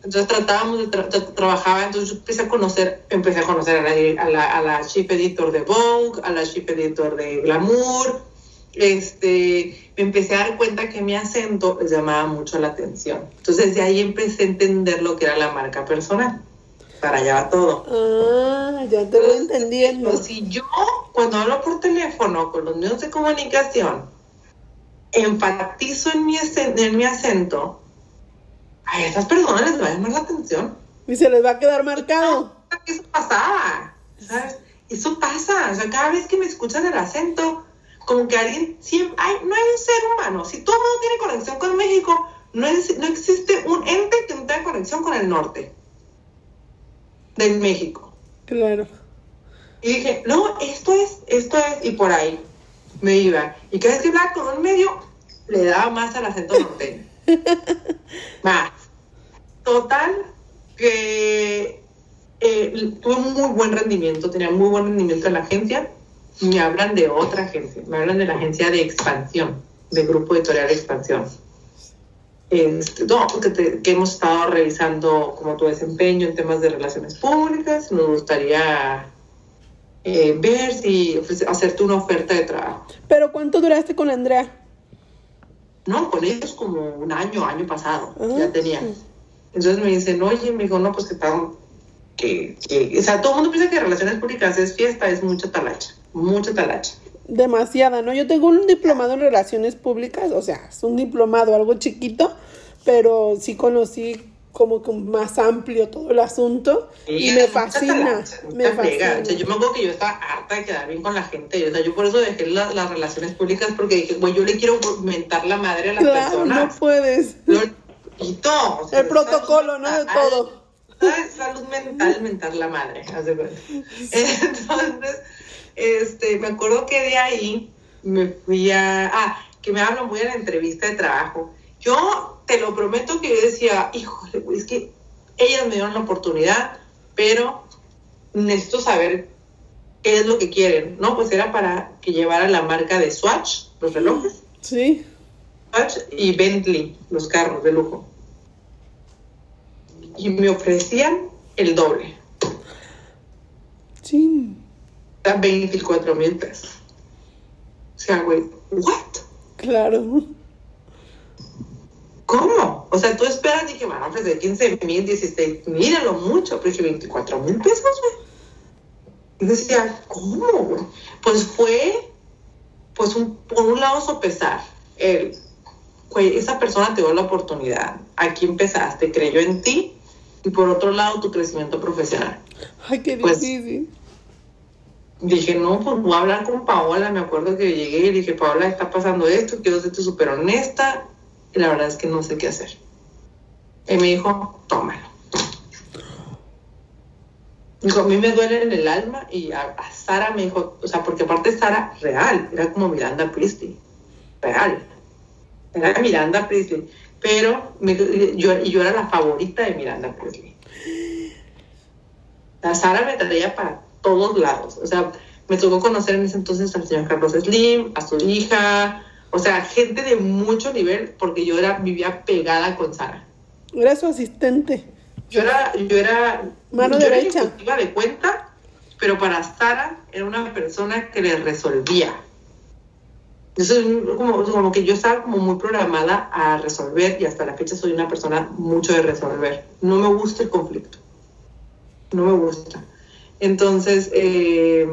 Entonces tratábamos de tra- tra- trabajaba, entonces yo empecé a conocer, empecé a conocer a la, a la, a la chief editor de Vogue, a la chief editor de Glamour, este, me empecé a dar cuenta que mi acento les llamaba mucho la atención. Entonces de ahí empecé a entender lo que era la marca personal. Para allá va todo. Ah, ya te voy entendiendo. Pues si yo, cuando hablo por teléfono con los medios de comunicación, enfatizo en mi, en mi acento, a esas personas les va a llamar la atención. Y se les va a quedar marcado. Eso pasaba, ¿sabes? Eso pasa, o sea, cada vez que me escuchan el acento, como que alguien siempre, ay, no hay un ser humano, si todo el mundo tiene conexión con México, no, es- no existe un ente que no tenga conexión con el norte del México. Claro. Y dije, no, esto es, esto es, y por ahí me iba. Y cada vez que hablaba con un medio, le daba más al acento norteño. Más. Total, que eh, tuve muy buen rendimiento, tenía muy buen rendimiento en la agencia. Me hablan de otra agencia, me hablan de la agencia de expansión, del grupo editorial de expansión. Este, no, que, hemos estado revisando como tu desempeño en temas de relaciones públicas. Nos gustaría eh, ver si ofrece- hacerte una oferta de trabajo. Pero ¿cuánto duraste con Andrea? No, con ellos como un año, año pasado, Ah. ya tenía. Entonces me dicen, oye, me dijo, no, pues que tal, que, que, o sea, todo el mundo piensa que relaciones públicas es fiesta, es mucha talacha, mucha talacha. Demasiada, ¿no? Yo tengo un diplomado en relaciones públicas, o sea, es un diplomado, algo chiquito, pero sí conocí como que más amplio todo el asunto y, me fascina, me fascina. O sea, yo me acuerdo que yo estaba harta de quedar bien con la gente, o sea, yo por eso dejé las relaciones públicas porque dije, güey, yo le quiero mentar la madre a las claro, personas. no puedes. Lo quito. O sea, el protocolo, ¿no? De todo. Salud mental, mentar la madre. Entonces, este, me acuerdo que de ahí me fui a, ah, que me hablan muy en la entrevista de trabajo. Yo te lo prometo que yo decía, híjole, güey, es que ellas me dieron la oportunidad, pero necesito saber qué es lo que quieren, ¿no? Pues era para que llevara la marca de Swatch, los relojes. Sí. Swatch y Bentley, los carros de lujo. Y me ofrecían el doble. Sí. 24 mil pesos. O sea, güey, ¿what? Claro. ¿Cómo? O sea, tú esperas, dije, van a ofrecer 15 mil, 16 mil, lo mucho, pero dije 24 mil pesos, güey. Y decía, ¿cómo, güey? Pues fue, pues un, por un lado sopesar, el, güey, esa persona te dio la oportunidad, aquí empezaste, creyó en ti, y por otro lado tu crecimiento profesional. Ay, qué Pues, difícil. Dije, no, pues voy a hablar con Paola. Me acuerdo que llegué y dije, Paola, está pasando esto, quiero serte súper honesta. Y la verdad es que no sé qué hacer. Y me dijo, tómalo. Dijo, a mí me duele en el alma. Y a, Sara me dijo, o sea, porque aparte Sara, real, era como Miranda Priestley. Real. Era Miranda Priestley. Pero yo, yo era la favorita de Miranda Priestley. La Sara me traía para todos lados. O sea, me tocó conocer en ese entonces al señor Carlos Slim, a su hija, o sea, gente de mucho nivel, porque yo era, vivía pegada con Sara. Era su asistente. Yo era, yo era, Mano yo era derecha. ejecutiva de cuenta, pero para Sara era una persona que le resolvía. Eso es como, como que yo estaba como muy programada a resolver y hasta la fecha soy una persona mucho de resolver. No me gusta el conflicto. No me gusta. Entonces, eh,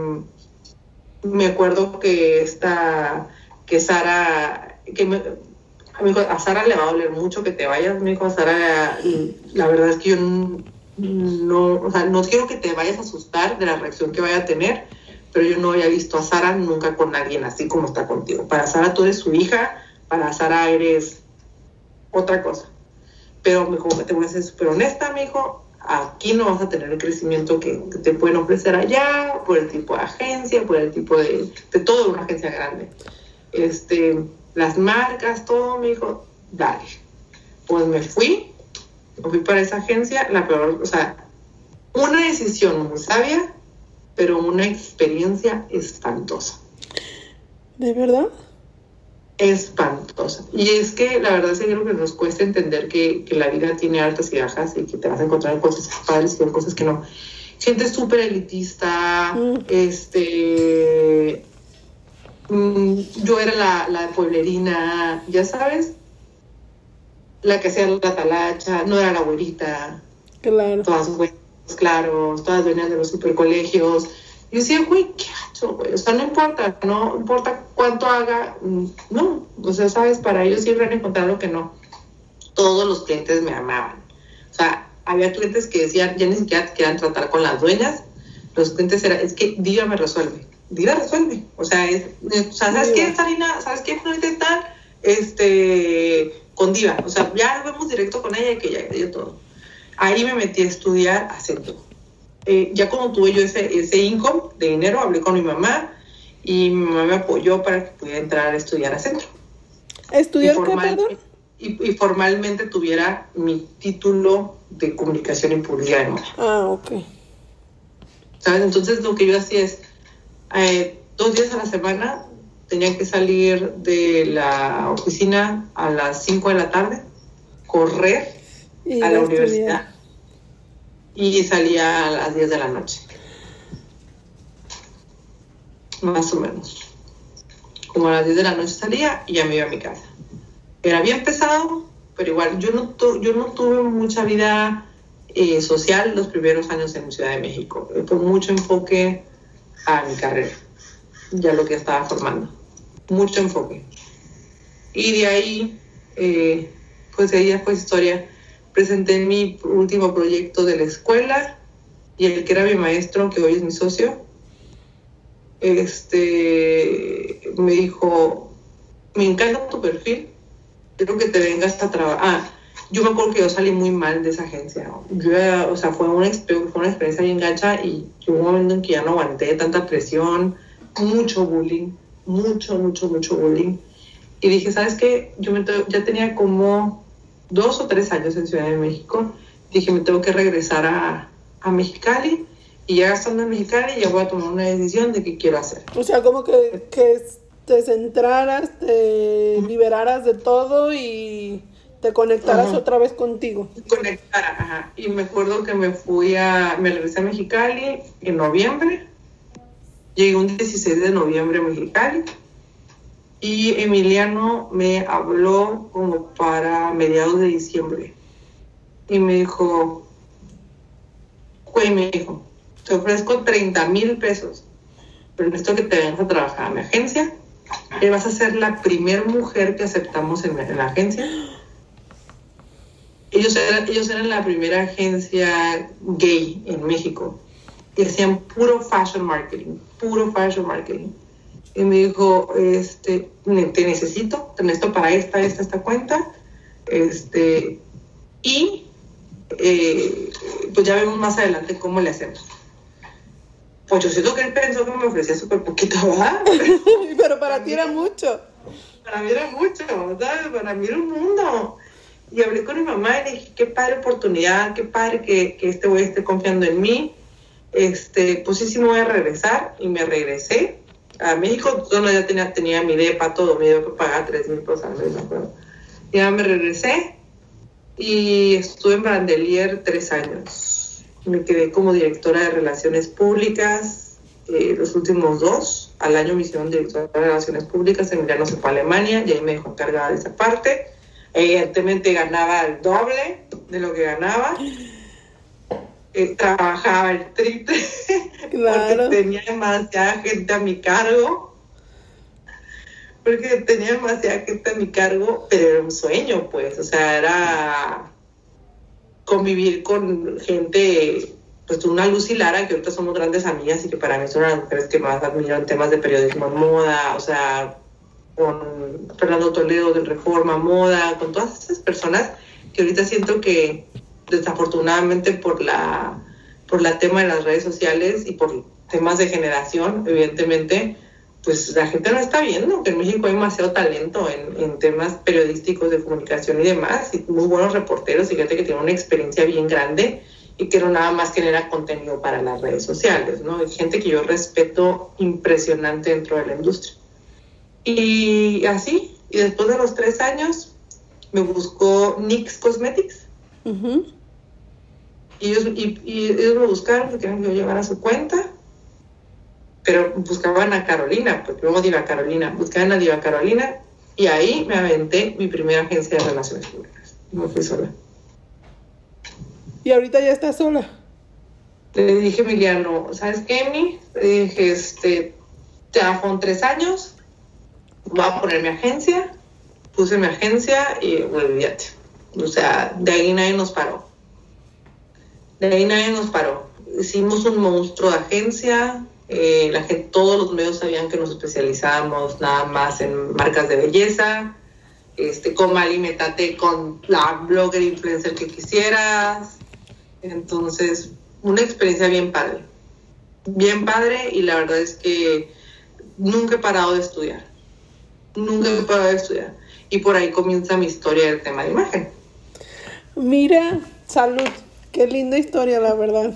me acuerdo que esta, que Sara, que me, dijo, a Sara le va a doler mucho que te vayas, me dijo, Sara, la verdad es que yo no, o sea, no quiero que te vayas a asustar de la reacción que vaya a tener, pero yo no había visto a Sara nunca con alguien así como está contigo. Para Sara tú eres su hija, para Sara eres otra cosa. Pero me dijo, te voy a ser súper honesta, me dijo, aquí no vas a tener el crecimiento que, que te pueden ofrecer allá, por el tipo de agencia, por el tipo de, de todo una agencia grande. Este, las marcas, todo, me dijo, dale. Pues me fui, me fui para esa agencia, la peor, o sea, una decisión muy sabia, pero una experiencia espantosa ¿De verdad? espantosa. Y es que la verdad es que creo que nos cuesta entender que, que la vida tiene altas y bajas y que te vas a encontrar cosas padres y cosas que no. Gente súper elitista, Mm. este... mm, yo era la, la pueblerina, ya sabes, la que hacía la talacha, no era la abuelita, Claro. todas buenas, claros, todas venían de los supercolegios. Y decía, güey, qué gacho, güey. O sea, no importa, no importa cuánto haga, mm, no. O sea, sabes, para ellos siempre han encontrado que no. Todos los clientes me amaban. O sea, había clientes que decían, ya ni siquiera querían tratar con las dueñas. Los clientes eran, es que Diva me resuelve. Diva resuelve. O sea, es, es- o sea ¿sabes qué, Sarina? ¿Sabes qué, Florita tal? Este, con Diva. O sea, ya vemos directo con ella y que ya dio todo ahí me metí a estudiar acento. Eh, ya cuando tuve yo ese, ese income de dinero, hablé con mi mamá y mi mamá me apoyó para que pudiera entrar a estudiar acento. ¿Estudiar qué, perdón? y- y formalmente tuviera mi título de comunicación y publicidad. Ah, ok. ¿Sabes? Entonces lo que yo hacía es, eh, dos días a la semana tenía que salir de la oficina a las 5 de la tarde, correr Y a la estudiar. universidad y salía a las 10 de la noche. Más o menos. Como a las 10 de la noche salía y ya me iba a mi casa. Era bien pesado, pero igual yo no, tu- yo no tuve mucha vida eh, social los primeros años en Ciudad de México. Fue mucho enfoque a mi carrera, ya lo que estaba formando. Mucho enfoque. Y de ahí, eh, pues ella fue historia presenté mi último proyecto de la escuela y el que era mi maestro, que hoy es mi socio, este, me dijo, me encanta tu perfil, quiero que te vengas a trabajar. Ah, yo me acuerdo que yo salí muy mal de esa agencia. Yo, o sea, fue una, fue una experiencia bien gacha y hubo un momento en que ya no aguanté tanta presión, mucho bullying, mucho, mucho, mucho bullying. Y dije, ¿sabes qué? Yo me ya tenía como dos o tres años en Ciudad de México. Dije, me tengo que regresar a, a Mexicali. Y ya estando en Mexicali, ya voy a tomar una decisión de qué quiero hacer. O sea, como que, que te centraras, te liberaras de todo y te conectaras otra vez contigo. Conectara, ajá. Y me acuerdo que me fui a, me regresé a Mexicali en noviembre. Llegué un 16 de noviembre a Mexicali. Y Emiliano me habló como para mediados de diciembre. Y me dijo, güey, me dijo, te ofrezco 30 mil pesos, pero necesito que te vengas a trabajar a mi agencia. Y vas a ser la primera mujer que aceptamos en, en la agencia ellos eran, ellos eran la primera agencia gay en México y hacían puro fashion marketing, puro fashion marketing. Y me dijo, este, te necesito, te necesito para esta, esta, esta cuenta. Este, y eh, pues ya vemos más adelante cómo le hacemos. Pues yo siento que él pensó que me ofrecía súper poquito, ¿verdad? Pero para ti era mucho. Para mí era mucho, ¿sabes? Para mí era un mundo. Y hablé con mi mamá y le dije, qué padre oportunidad, qué padre que, que este güey esté confiando en mí. Este, pues sí, sí me voy a regresar. Y me regresé a México. Yo ya tenía, tenía mi depa, todo, me iba a pagar 3 mil pesos al mes, Ya me regresé y estuve en Brandelier tres años. Me quedé como directora de Relaciones Públicas eh, los últimos dos. Al año me hicieron directora de Relaciones Públicas, Emiliano se fue a Alemania y ahí me dejó encargada de esa parte evidentemente ganaba el doble de lo que ganaba. Eh, trabajaba el triple porque tenía demasiada gente a mi cargo. Porque tenía demasiada gente a mi cargo, pero era un sueño, pues. O sea, era convivir con gente, pues una Luz y Lara, que ahorita somos grandes amigas y que para mí son las mujeres que más admiro en temas de periodismo en moda, o sea, con Fernando Toledo de Reforma Moda, con todas esas personas que ahorita siento que desafortunadamente por la por la tema de las redes sociales y por temas de generación, evidentemente, pues la gente no está viendo que en México hay demasiado talento en, en temas periodísticos de comunicación y demás, y muy buenos reporteros y gente que tiene una experiencia bien grande y que no nada más genera contenido para las redes sociales, ¿no? Hay gente que yo respeto impresionante dentro de la industria. Y así, y después de los tres años, me buscó NYX Cosmetics. y, ellos, y, ellos me buscaron porque querían que yo llevara su cuenta, pero buscaban a Carolina, porque luego Diva Carolina, buscaban a Diva Carolina, y ahí me aventé mi primera agencia de relaciones públicas. Y me fui sola. ¿Y ahorita ya estás sola? Le dije Emiliano, ¿sabes qué, Emi? Le dije, este, ya fueron tres años, voy a poner mi agencia, puse mi agencia y olvídate. O sea, de ahí nadie nos paró. De ahí nadie nos paró. Hicimos un monstruo de agencia, eh, la gente, todos los medios sabían que nos especializábamos nada más en marcas de belleza, este, con alimentate con la blogger influencer que quisieras. Entonces, una experiencia bien padre. Bien padre y la verdad es que nunca he parado de estudiar nunca he parado de estudiar. Y por ahí comienza mi historia del tema de imagen. Mira, salud. Qué linda historia, la verdad.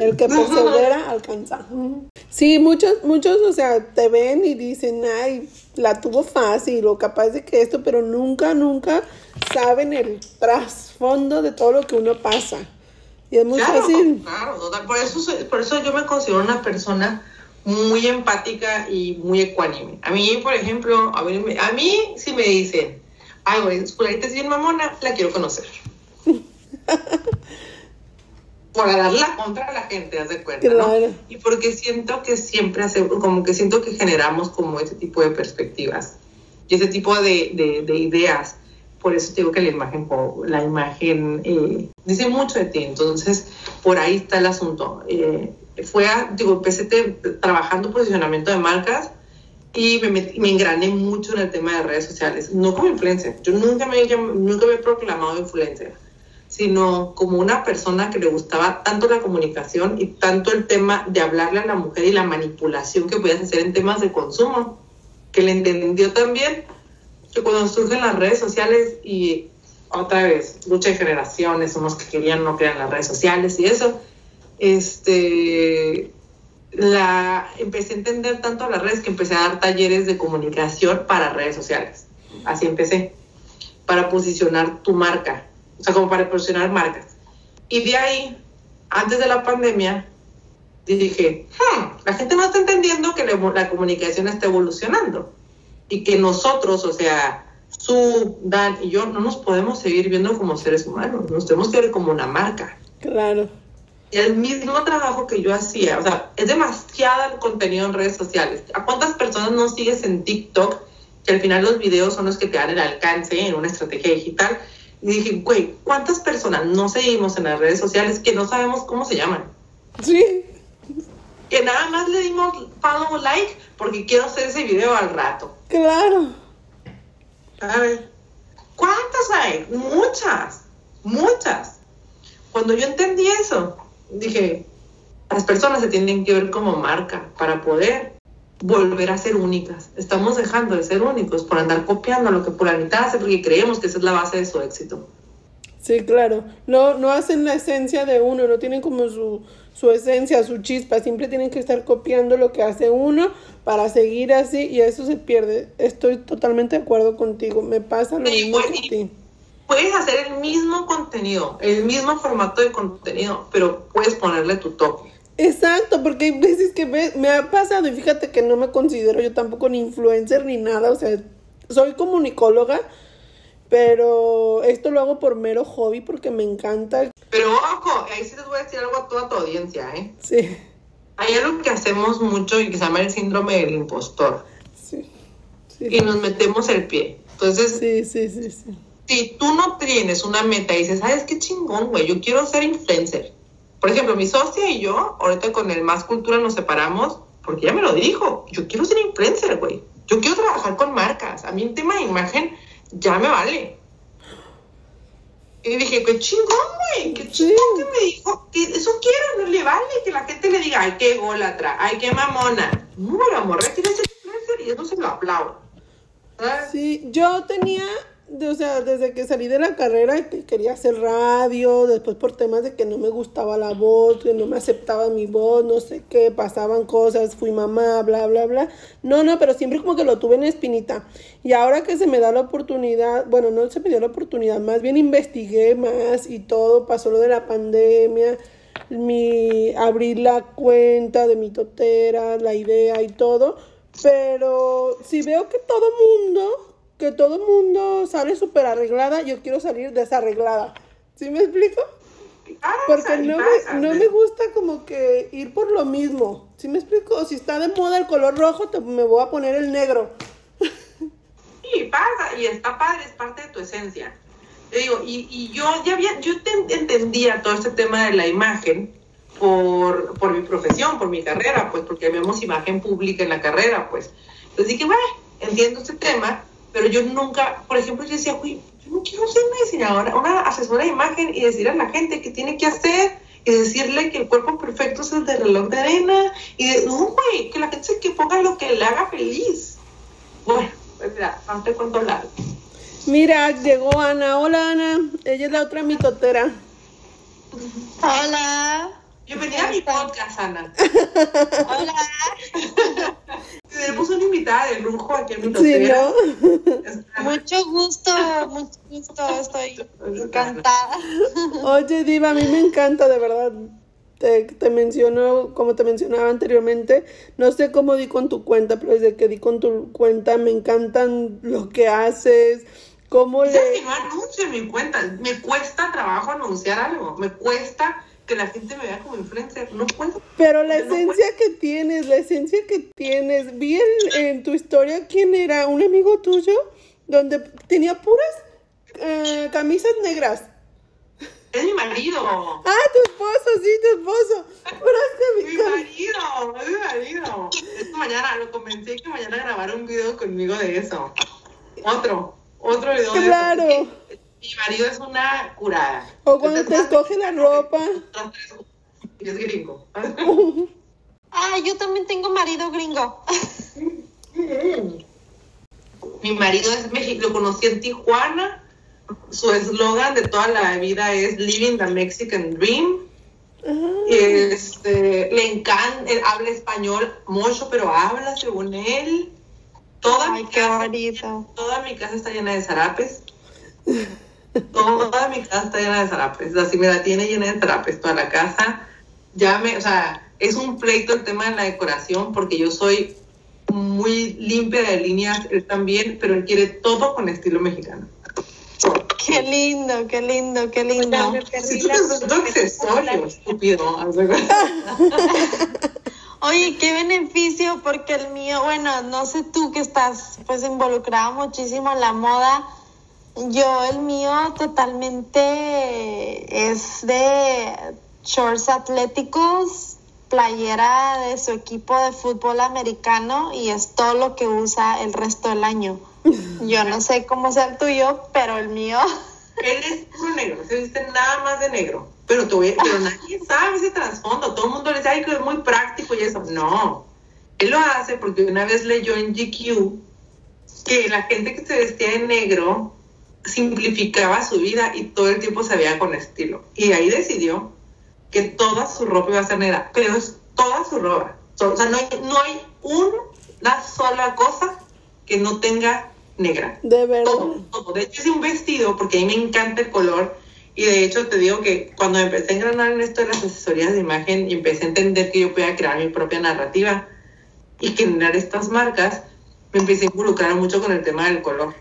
El que persevera alcanza. Sí, muchos, muchos, o sea, te ven y dicen, ay, la tuvo fácil o capaz de que esto, pero nunca, nunca saben el trasfondo de todo lo que uno pasa. Y es muy fácil. Claro, por eso, por eso yo me considero una persona muy empática y muy ecuánime. A mí, por ejemplo, a mí, a mí si me dicen, ay, güey, fulanita es bien mamona, la quiero conocer. Para dar la contra a la gente, haz de cuenta, ¿no? Y porque siento que siempre hace, como que siento que generamos como ese tipo de perspectivas y ese tipo de, de, de ideas por eso digo que la imagen, la imagen eh, dice mucho de ti, entonces por ahí está el asunto. Eh, fue, a, digo, empecé trabajando posicionamiento de marcas y me, me, engrané mucho en el tema de redes sociales, no como influencer, yo nunca me, nunca me he proclamado influencer, sino como una persona que le gustaba tanto la comunicación y tanto el tema de hablarle a la mujer y la manipulación que podías hacer en temas de consumo, que le entendió también cuando surgen las redes sociales y otra vez, lucha de generaciones, unos que querían no crean las redes sociales y eso, este, la, empecé a entender tanto las redes que empecé a dar talleres de comunicación para redes sociales. Así empecé, para posicionar tu marca, o sea, como para posicionar marcas. Y de ahí, antes de la pandemia, dije, hmm, la gente no está entendiendo que la comunicación está evolucionando y que nosotros, o sea, su, Dan y yo no nos podemos seguir viendo como seres humanos, nos tenemos que ver como una marca. Claro. Y el mismo trabajo que yo hacía, o sea, es demasiado el contenido en redes sociales. ¿A cuántas personas no sigues en TikTok? Que al final los videos son los que te dan el alcance en una estrategia digital. Y dije, güey, ¿cuántas personas no seguimos en las redes sociales que no sabemos cómo se llaman? Sí. Que nada más le dimos follow like porque quiero hacer ese video al rato. Claro. A ver, ¿cuántas hay? Muchas, muchas. Cuando yo entendí eso, dije, las personas se tienen que ver como marca para poder volver a ser únicas. Estamos dejando de ser únicos por andar copiando lo que por la mitad hace porque creemos que esa es la base de su éxito. Sí, claro. No, no hacen la esencia de uno, no tienen como su, su esencia, su chispa. Siempre tienen que estar copiando lo que hace uno para seguir así y eso se pierde. Estoy totalmente de acuerdo contigo. Me pasa lo mismo que ti puedes hacer el mismo contenido, el mismo formato de contenido, pero puedes ponerle tu toque. Exacto, porque hay veces que me, ha pasado y fíjate que no me considero yo tampoco ni influencer ni nada, o sea, soy comunicóloga, pero esto lo hago por mero hobby porque me encanta. Pero ojo, ahí sí les voy a decir algo a toda tu audiencia, ¿eh? Sí. Hay algo que hacemos mucho y que se llama el síndrome del impostor. Sí. y nos metemos el pie. Entonces, sí, sí, sí, sí si tú no tienes una meta y dices, ¿sabes qué chingón, güey? Yo quiero ser influencer. Por ejemplo, mi socia y yo, ahorita con el Más Cultura nos separamos porque ella me lo dijo. Yo quiero ser influencer, güey. Yo quiero trabajar con marcas. A mí un tema de imagen ya me vale. Y dije, qué chingón, güey, qué chingón que me dijo, que eso quiero, no le vale que la gente le diga, ay, qué golatra, ay, qué mamona. No, la morra quiere ser influencer y eso se lo aplaudo. Sí, yo tenía o sea, desde que salí de la carrera que quería hacer radio, después por temas de que no me gustaba la voz, que no me aceptaba mi voz, no sé qué, pasaban cosas, fui mamá, bla, bla, bla. No, no, pero siempre como que lo tuve en espinita. Y ahora que se me da la oportunidad, bueno, no se me dio la oportunidad, más bien investigué más y todo, pasó lo de la pandemia, mi abrir la cuenta de mi totera, la idea y todo. Pero si veo que todo mundo que todo el mundo sale súper arreglada, yo quiero salir desarreglada. ¿Sí me explico? Porque no, me, no me gusta como que ir por lo mismo. ¿Sí me explico? Si está de moda el color rojo, me voy a poner el negro. Sí, pasa, y está padre, es parte de tu esencia. Te digo, y, y yo ya había, yo entendía todo este tema de la imagen por, por mi profesión, por mi carrera, pues porque vemos imagen pública en la carrera, pues. Entonces dije, bueno, entiendo este tema, pero yo nunca, por ejemplo, yo decía, güey, yo no quiero ser una diseñadora, una asesora de imagen y decir a la gente qué tiene que hacer y decirle que el cuerpo perfecto es el de reloj de arena y de, no, güey, que la gente se que ponga lo que le haga feliz. Bueno, pues mira, no te cuento largo. Mira, llegó Ana. Hola, Ana. Ella es la otra mitotera. Hola. Bienvenida a mi podcast, Ana. Hola. Tenemos una invitada de lujo aquí en mi sí, ¿no? Mucho gusto, mucho gusto, estoy encantada. Oye, Diva, a mí me encanta, de verdad. Te, te menciono, como te mencionaba anteriormente, no sé cómo di con tu cuenta, pero desde que di con tu cuenta me encantan lo que haces, cómo le... que no anuncio en mi cuenta, me cuesta trabajo anunciar algo, me cuesta que la gente me vea como influencer. No puedo. Pero la esencia que tienes, la esencia que tienes. Vi en, tu historia quién era, un amigo tuyo, donde tenía puras eh, camisas negras. Es mi marido. Ah, tu esposo, sí, tu esposo. Puras Mi camisas. marido, es mi marido. Esta mañana lo convencí que mañana grabara un video conmigo de eso. Otro, otro video de Claro. eso. Mi marido es una curada. O cuando te escoge la ropa. Y es gringo. Ah, yo también tengo marido gringo. Mi marido es mexicano, lo conocí en Tijuana. Su eslogan de toda la vida es Living the Mexican Dream. Y este, le encanta, él habla español mucho, pero habla según él. Toda, Ay, mi casa, toda mi casa está llena de zarapes. Toda mi casa está llena de zarapes. Así me la tiene llena de zarapes toda la casa. Ya me, o sea, es un pleito el tema de la decoración porque yo soy muy limpia de líneas, él también, pero él quiere todo con estilo mexicano. Qué lindo, qué lindo, qué lindo. Si tú la- eres un accesorio, estúpido. Oye, qué beneficio, porque el mío, bueno, no sé tú que estás pues involucrado muchísimo en la moda. Yo, el mío totalmente es de shorts atléticos, playera de su equipo de fútbol americano y es todo lo que usa el resto del año. Yo no sé cómo sea el tuyo, pero el mío, Él es puro negro, no se viste nada más de negro. Pero, a- pero nadie sabe ese trasfondo. Todo el mundo le dice, ay, que es muy práctico y eso. No. Él lo hace porque una vez leyó en GQ que la gente que se vestía de negro simplificaba su vida y todo el tiempo se veía con estilo. Y ahí decidió que toda su ropa iba a ser negra, pero es toda su ropa. O sea, no hay, no hay una sola cosa que no tenga negra De verdad. todo, todo. De hecho, hice un vestido porque a mí me encanta el color. Y de hecho, te digo que cuando empecé a engranar en esto de las asesorías de imagen y empecé a entender que yo podía crear mi propia narrativa y generar estas marcas, me empecé a involucrar mucho con el tema del color.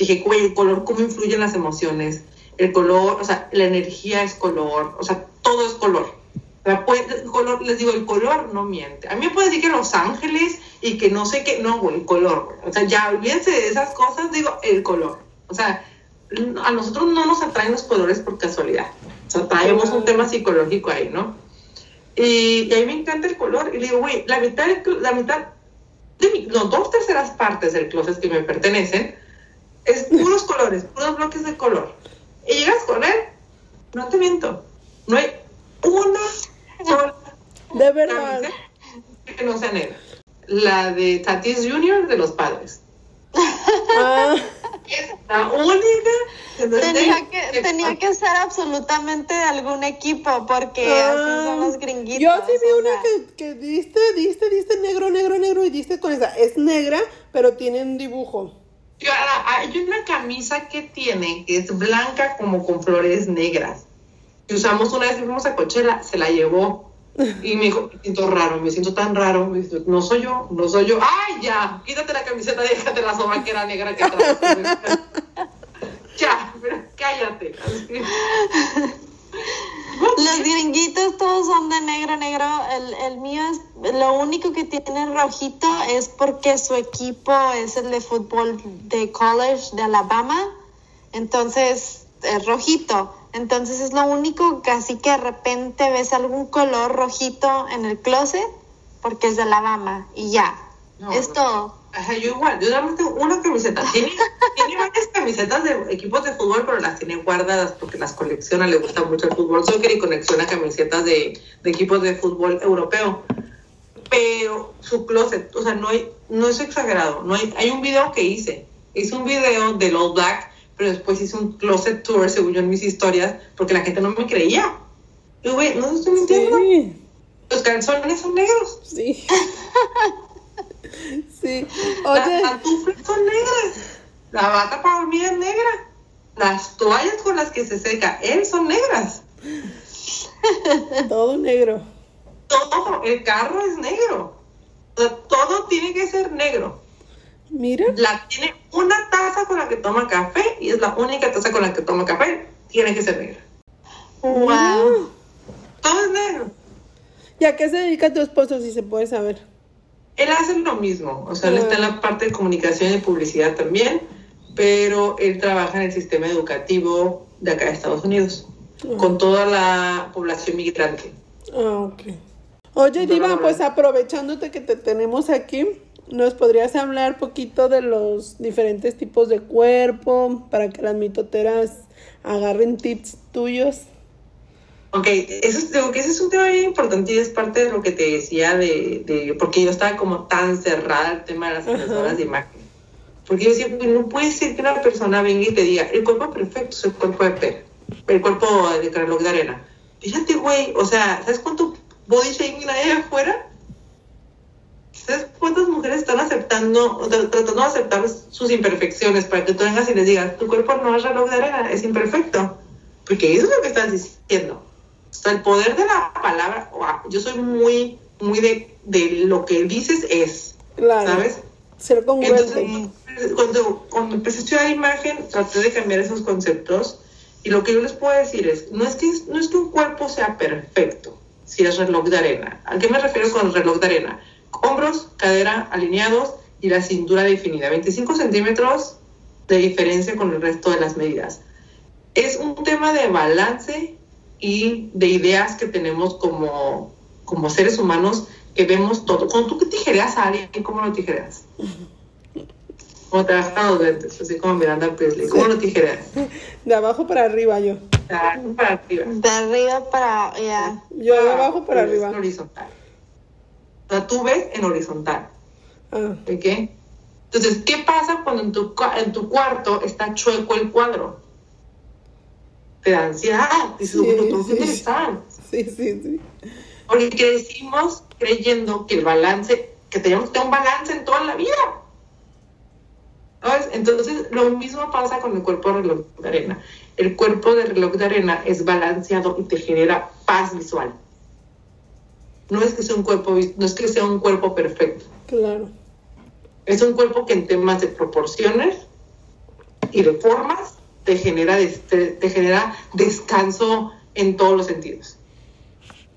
Dije, güey, el color, ¿cómo influye en las emociones? El color, o sea, la energía es color, o sea, todo es color. Puede- color, les digo, el color no miente. A mí me puede decir que Los Ángeles y que no sé qué, no, güey, el color. O sea, ya olvídense de esas cosas, digo, el color. O sea, a nosotros no nos atraen los colores por casualidad. O sea, traemos un tema psicológico ahí, ¿no? Y, y a mí me encanta el color. Y le digo, güey, la mitad, la mitad de mi, no, dos terceras partes del closet que me pertenecen es puros colores, puros bloques de color. Y llegas con él, no te miento, no hay una sola De verdad. que no sea negra. La de Tatis Junior de los padres. Ah, Es la única que no es tenía que, tenía que ser absolutamente de algún equipo, porque ah. así son los gringuitos. Yo sí vi o una que, que diste, diste, diste negro, negro, negro y diste con esa. Es negra, pero tiene un dibujo. Hay una camisa que tiene que es blanca como con flores negras. Y usamos una vez que fuimos a Coachella, se la llevó. Y me dijo, me siento raro, me siento tan raro. Me dice, no soy yo, no soy yo. ¡Ay, ya! Quítate la camiseta, déjate la sobaquera negra que traes. ya, pero cállate. Los gringuitos todos son de negro, negro. El, el mío es, lo único que tiene rojito es porque su equipo es el de fútbol de college de Alabama. Entonces, es rojito. Entonces es lo único que así que de repente ves algún color rojito en el closet porque es de Alabama y ya. No, es no. todo. Ajá, yo igual, yo nada tengo una camiseta. Tiene, tiene varias camisetas de equipos de fútbol, pero las tiene guardadas porque las colecciona, le gusta mucho el fútbol soccer y colecciona camisetas de, de equipos de fútbol europeo. Pero su closet, o sea, no hay, no es exagerado. No hay, hay un video que hice. Hice un video del All Black, pero después hice un closet tour, según yo en mis historias, porque la gente no me creía. Y güey, no estoy mintiendo. Sí, Los calzones son negros. sí. Sí. Las pantuflas son negras. La bata para dormir es negra. Las toallas con las que se seca él son negras. todo negro. Todo, el carro es negro. Todo tiene que ser negro. Mira. La tiene una taza con la que toma café y es la única taza con la que toma café. Tiene que ser negra. Wow. Todo es negro. ¿Y a qué se dedica tu esposo, si se puede saber? Él hace lo mismo. O sea, él está en la parte de comunicación y publicidad también. pero él trabaja en el sistema educativo de acá de Estados Unidos, con toda la población migrante. Ah, ok. Oye, Diva, pues aprovechándote que te tenemos aquí, ¿nos podrías hablar poquito de los diferentes tipos de cuerpo para que las mitoteras agarren tips tuyos? Ok, eso es, digo que ese es un tema bien importante y es parte de lo que te decía de, de porque yo estaba como tan cerrada al tema de las asesoras de imagen. Porque yo decía, "Pues, no puede ser que una persona venga y te diga, el cuerpo perfecto es el cuerpo de Per, el cuerpo de reloj de arena. Fíjate, güey, o sea, ¿sabes cuánto body shaming hay afuera? ¿Sabes cuántas mujeres están aceptando, o tratando de aceptar sus imperfecciones para que tú vengas y les digas, tu cuerpo no es reloj de arena, es imperfecto? Porque eso es lo que estás diciendo. O sea, el poder de la palabra, wow, yo soy muy, muy de, de lo que dices es, Claro. ¿sabes? Ser congruente. Entonces, cuando, cuando empecé a estudiar imagen, traté de cambiar esos conceptos y lo que yo les puedo decir es, no es que, no es que un cuerpo sea perfecto, si es reloj de arena. ¿A qué me refiero con reloj de arena? Hombros, cadera alineados y la cintura definida, 25 centímetros de diferencia con el resto de las medidas. Es un tema de balance y de ideas que tenemos como, como seres humanos que vemos todo. Cuando tú que tijereas a alguien, ¿cómo lo tijereas? Como te bajan los lentes, así como Miranda Presley. ¿Cómo lo tijereas? De abajo para arriba yo. Ah, Para arriba. De arriba para, ya. Yo de abajo para arriba. En horizontal. O sea, tú ves en horizontal. Ah, ¿Ok? Entonces, ¿qué pasa cuando en tu, en tu cuarto está chueco el cuadro? Te da ansiedad. Dices, Sí, bueno, ¿por qué sí. te están? sí, sí, sí. Porque crecimos creyendo que el balance, que teníamos que tener un balance en toda la vida. ¿Sabes? Entonces, lo mismo pasa con el cuerpo de reloj de arena. El cuerpo de reloj de arena es balanceado y te genera paz visual. No es que sea un cuerpo, no es que sea un cuerpo perfecto. Claro. Es un cuerpo que en temas de proporciones y de formas te genera, des- te, te genera descanso en todos los sentidos.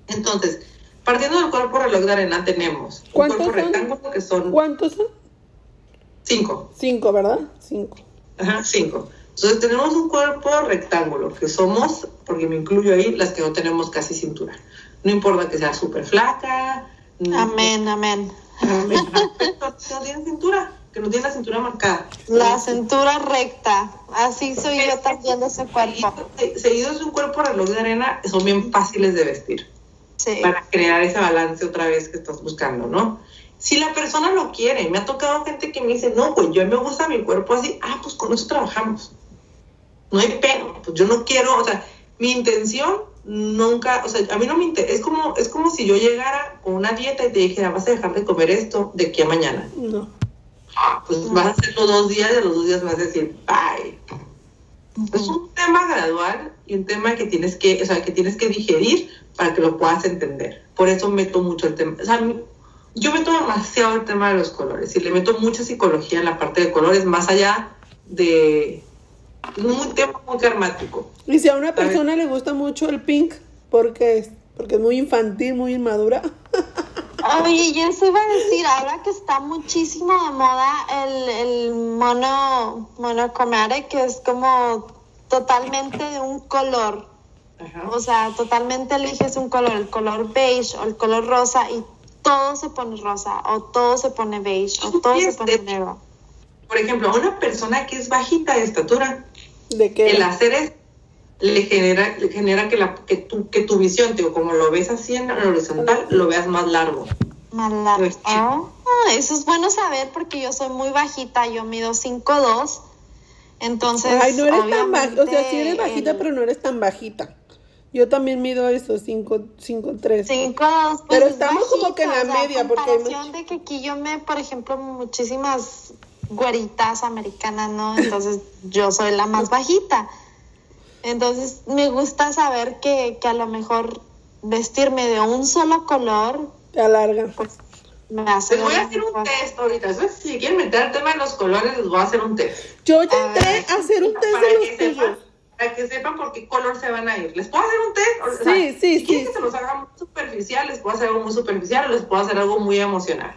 Entonces, partiendo del cuerpo reloj de arena tenemos un ¿Cuántos cuerpo son? rectángulo que son ¿Cuántos son? cinco. Cinco, ¿verdad? Cinco. Ajá, cinco. Entonces tenemos un cuerpo rectángulo, que somos, porque me incluyo ahí, las que no tenemos casi cintura. No importa que sea súper flaca. no- Amén, amén. No tienen cintura, que no tienen la cintura marcada. La cintura recta. Así soy yo también de ese cuerpo. Seguido- Seguidos de un cuerpo reloj de arena, son bien fáciles de vestir Sí. para crear ese balance otra vez que estás buscando, ¿no? Si la persona lo quiere, me ha tocado gente que me dice, no, pues yo me gusta mi cuerpo así, ah, pues con eso trabajamos. No hay pedo, pues yo no quiero, o sea, mi intención nunca, o sea, a mí no me interesa, es como, es como si yo llegara con una dieta y te dijera, vas a dejar de comer esto de aquí a mañana. No. Pues vas a hacerlo dos días y a los dos días vas a decir, bye. Es un tema gradual y un tema que tienes que, o sea, que tienes que digerir para que lo puedas entender. Por eso meto mucho el tema. O sea, yo meto demasiado el tema de los colores y le meto mucha psicología en la parte de colores, más allá de un tema muy karmático. Y si a una persona le gusta mucho el pink, ¿por qué es? Porque es muy infantil, muy inmadura. Oye, yo eso iba a decir, ahora que está muchísimo de moda el, el mono, monochromatic, que es como totalmente de un color. Ajá. O sea, totalmente eliges un color, el color beige o el color rosa y todo se pone rosa o todo se pone beige o todo se pone negro. Por ejemplo, a una persona que es bajita de estatura, ¿De qué? el hacer es le genera, le genera que, la, que, tu, que tu visión, digo, como lo ves así en el horizontal, lo veas más largo. Más largo. Pues, Ah, eso es bueno saber porque yo soy muy bajita, yo mido 5'2". Entonces, Ay, no eres tan bajita. O sea, sí eres bajita, el- pero no eres tan bajita. Yo también mido eso, 5, 5, 3. Cinco, dos, pues Pero es estamos como que en la o sea, media, porque hay comparación de que aquí yo me, por ejemplo, muchísimas güeritas americanas, ¿no? Entonces yo soy la más bajita. Entonces me gusta saber que, que a lo mejor vestirme de un solo color Te alarga. pues me hace Les voy a hacer un test ahorita. Entonces, si quieren meter el tema de los colores, les voy a hacer un test. Yo ya A entré ver. a hacer un test para de que los sepan, tuyos. para que sepan por qué color se van a ir. ¿Les puedo hacer un test? O Sí, sea, sí, si quieren sí. que se los haga muy superficial, les puedo hacer algo muy superficial o les puedo hacer algo muy emocional.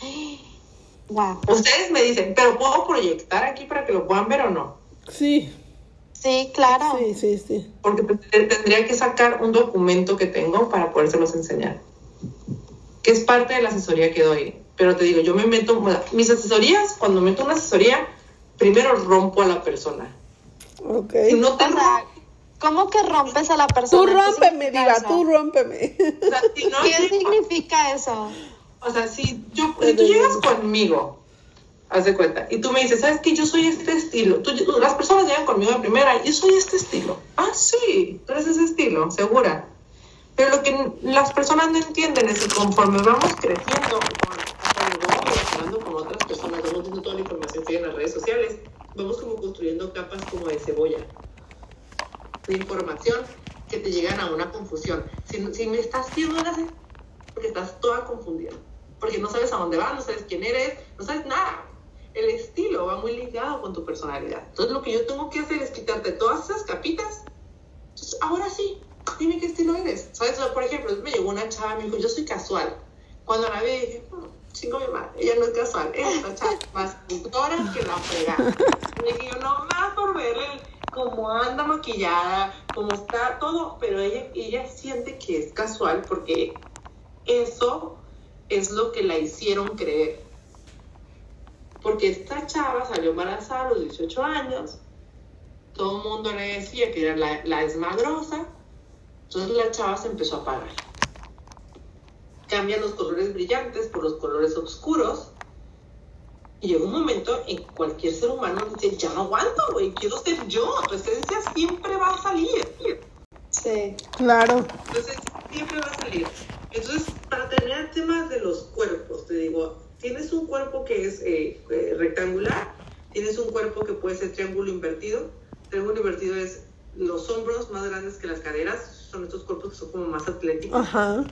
Wow. Ustedes me dicen, pero ¿puedo proyectar aquí para que lo puedan ver o no? Sí, Sí, claro. sí, sí, sí. Porque te- tendría que sacar un documento que tengo para podérselos enseñar. Que es parte de la asesoría que doy. Pero te digo, yo me meto, mis asesorías, cuando meto una asesoría, primero rompo a la persona. Ok. Si no te O sea, ¿cómo que rompes a la persona? Tú ¿Qué rómpeme, significa diva, eso? tú rómpeme. o sea, si no ¿Qué llega- significa eso? O sea, si, yo, si tú llegas conmigo, haz de cuenta, y tú me dices, ¿sabes qué? Yo soy este estilo. Tú- las personas llegan conmigo de primera, yo soy este estilo. Ah, sí, tú eres ese estilo, segura. Pero lo que las personas no entienden es que conforme vamos creciendo, con- conforme vamos relacionando con otras personas, vamos viendo toda la información que hay en las redes sociales, vamos como construyendo capas como de cebolla de información que te llegan a una confusión. Si, si me estás una porque estás toda confundida, porque no sabes a dónde vas, no sabes quién eres, no sabes nada. El estilo va muy ligado con tu personalidad. Entonces lo que yo tengo que hacer es quitarte todas esas capitas. Ahora sí, dime qué estilo eres. ¿Sabes? Por ejemplo, me llegó una chava y me dijo, yo soy casual. Cuando la vi dije, "Mm, chingo mi madre, ella no es casual, es una chava más cultora que la frega. Y dije yo, no más por verle cómo anda maquillada, cómo está todo, pero ella, ella siente que es casual porque eso es lo que la hicieron creer. Porque esta chava salió embarazada a los 18 años, todo el mundo le decía que era la, la esmagrosa, entonces la chava se empezó a apagar. Cambian los colores brillantes por los colores oscuros. Y llega un momento en que cualquier ser humano dice, ya no aguanto, güey, quiero ser yo, tu esencia siempre va a salir. Sí. Claro. Entonces, siempre va a salir. Entonces, para terminar temas de los cuerpos, te digo, tienes un cuerpo que es eh, eh, rectangular, tienes un cuerpo que puede ser triángulo invertido. Triángulo invertido es los hombros más grandes que las caderas, son estos cuerpos que son como más atléticos. Ajá.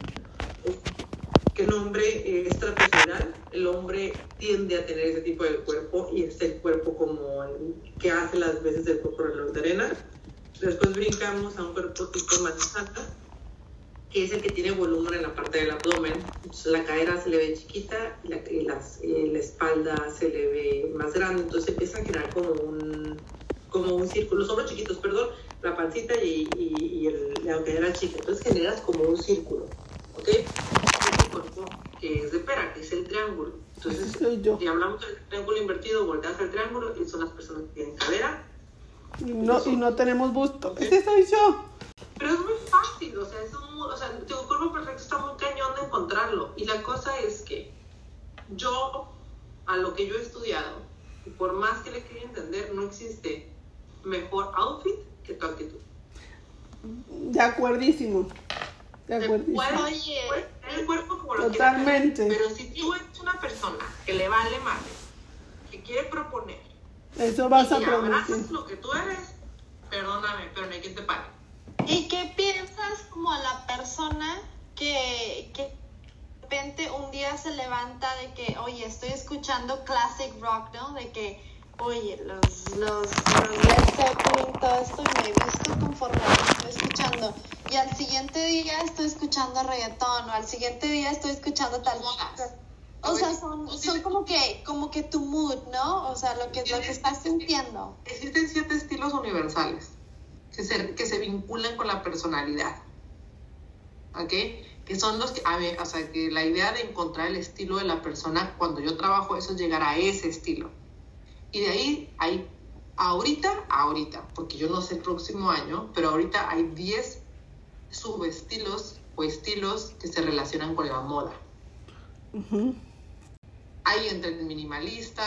Que el hombre eh, es trapezoidal, el hombre tiende a tener ese tipo de cuerpo y es el cuerpo como que hace las veces del cuerpo reloj de arena. Después brincamos a un cuerpo tipo manzana, que es el que tiene volumen en la parte del abdomen. Entonces, la cadera se le ve chiquita y la, y las- la espalda se le ve más grande. Entonces empieza a generar como un, como un círculo. Los hombros chiquitos, perdón, la pancita y, y- y el- la cadera chica. Entonces generas como un círculo. ¿Ok? Este cuerpo que es de pera, que es el triángulo. Entonces, si hablamos del triángulo invertido, volteas al triángulo y son las personas que tienen cadera, Y no, y no tenemos busto. Ese soy yo. Pero es muy fácil, o sea, es un, o sea, tu cuerpo perfecto está muy cañón de encontrarlo. Y la cosa es que yo, a lo que yo he estudiado, y por más que le quiera entender, no existe mejor outfit que tu actitud. De acuerdísimo. De acuerdísimo. puedes tener el cuerpo como lo Totalmente. Pero si tú eres una persona que le vale madre, que quiere proponer, Eso vas a y producir. lo que tú eres, perdóname, pero no hay quien te pague. ¿Y qué piensas como a la persona que, que de repente un día se levanta de que, oye, estoy escuchando classic rock, ¿no? De que, oye, los, los, los Led Zeppelin, todo esto, y me he visto conforme lo estoy escuchando. Y al siguiente día estoy escuchando reggaetón, o al siguiente día estoy escuchando tal cosa. O sea, son, son como que, como que tu mood, ¿no? O sea, lo que, lo que estás sintiendo. Existen siete estilos universales que se, que se vinculan con la personalidad. ¿Ok? Que son los que, a ver, o sea, que la idea de encontrar el estilo de la persona, cuando yo trabajo eso, es llegar a ese estilo. Y de ahí hay, ahorita, ahorita, porque yo no sé el próximo año, pero ahorita hay 10 subestilos o estilos que se relacionan con la moda. Ujú. Hay entre el minimalista,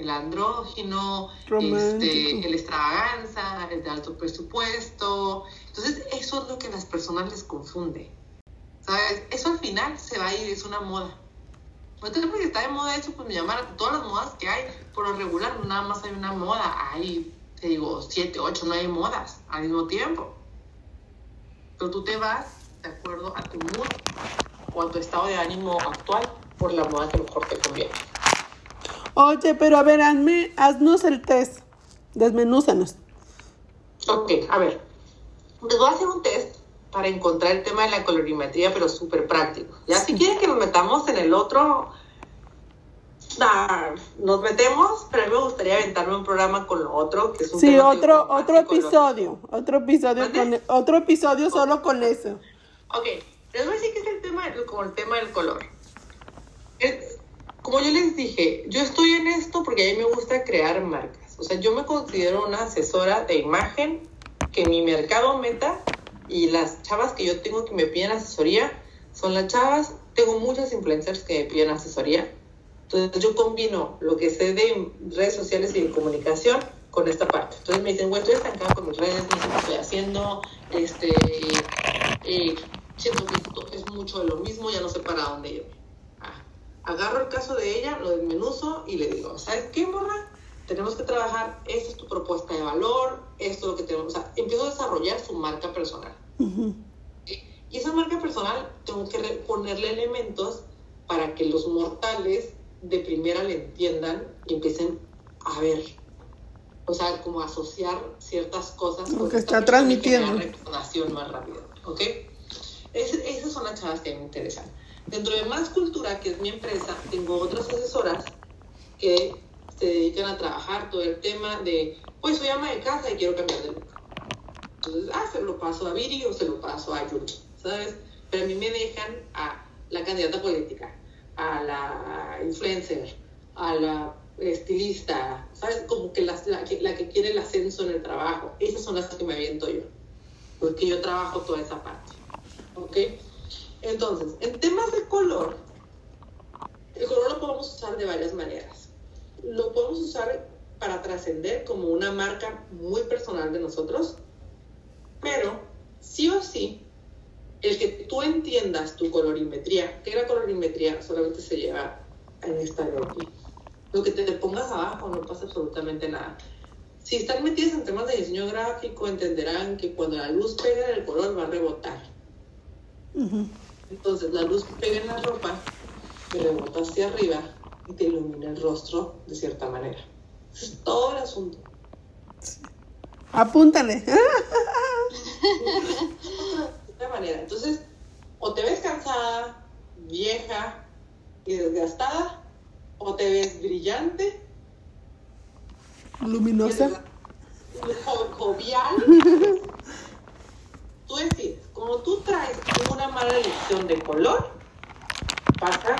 el andrógino, este, el extravaganza, el de alto presupuesto. Entonces, eso es lo que a las personas les confunde. ¿Sabes? Eso al final se va a ir, es una moda. No tengo porque está de moda eso, pues me llaman todas las modas que hay. Por lo regular, nada más hay una moda. Hay, te digo, siete, ocho, nueve modas al mismo tiempo. Pero tú te vas de acuerdo a tu mood o a tu estado de ánimo actual por la moda que mejor te conviene. Oye, pero a ver, hazme, haznos el test. Desmenúzanos. Ok, a ver. Les voy a hacer un test para encontrar el tema de la colorimetría, pero súper práctico. Ya si quieren que nos metamos en el otro, nah, nos metemos, pero a mí me gustaría aventarme un programa con lo otro, que es un Sí, tema otro, otro episodio, otro episodio con, otro episodio solo con eso. Ok, les voy a decir que es el tema, como el tema del color. Es- como yo les dije, yo estoy en esto porque a mí me gusta crear marcas. O sea, yo me considero una asesora de imagen que mi mercado meta y las chavas que yo tengo que me piden asesoría son las chavas. Tengo muchas influencers que me piden asesoría. Entonces yo combino lo que sé de redes sociales y de comunicación con esta parte. Entonces me dicen, güey, estoy estancada con mis redes, no sé qué estoy haciendo, este, eh, siento que esto es mucho de lo mismo, ya no sé para dónde irme. Agarro el caso de ella, lo desmenuzo y le digo, ¿sabes qué, morra? Tenemos que trabajar, esta es tu propuesta de valor, esto es lo que tenemos, o sea, empiezo a desarrollar su marca personal. Y esa marca personal tengo que ponerle elementos para que los mortales de primera le entiendan y empiecen a ver. O sea, como asociar ciertas cosas Lo que está transmitiendo. más rápido. ¿Ok? Es- esas son las chavas que me interesan. Dentro de Más Cultura, que es mi empresa, tengo otras asesoras que se dedican a trabajar todo el tema de, pues soy ama de casa y quiero cambiar de look. Entonces, ah, se lo paso a Viri o se lo paso a Yuri, ¿sabes? Pero a mí me dejan a la candidata política, a la influencer, a la estilista, ¿sabes? Como que las- la, que la que quiere el ascenso en el trabajo. Esas son las que me aviento yo, porque yo trabajo toda esa parte, ¿ok? Entonces, en temas de color, el color lo podemos usar de varias maneras. Lo podemos usar para trascender como una marca muy personal de nosotros, pero sí o sí, el que tú entiendas tu colorimetría, que la colorimetría solamente se lleva en esta de aquí. Lo que te, pongas abajo no pasa absolutamente nada. Si están metidos en temas de diseño gráfico, entenderán que cuando la luz pega en el color va a rebotar. Entonces la luz pega en la ropa, te rebota hacia arriba y te ilumina el rostro de cierta manera. Ese es todo el asunto. Apúntale. de manera. Entonces, o te ves cansada, vieja y desgastada, o te ves brillante, Luminosa. jo- jovial. Tú decides, como tú traes una mala elección de color, pasa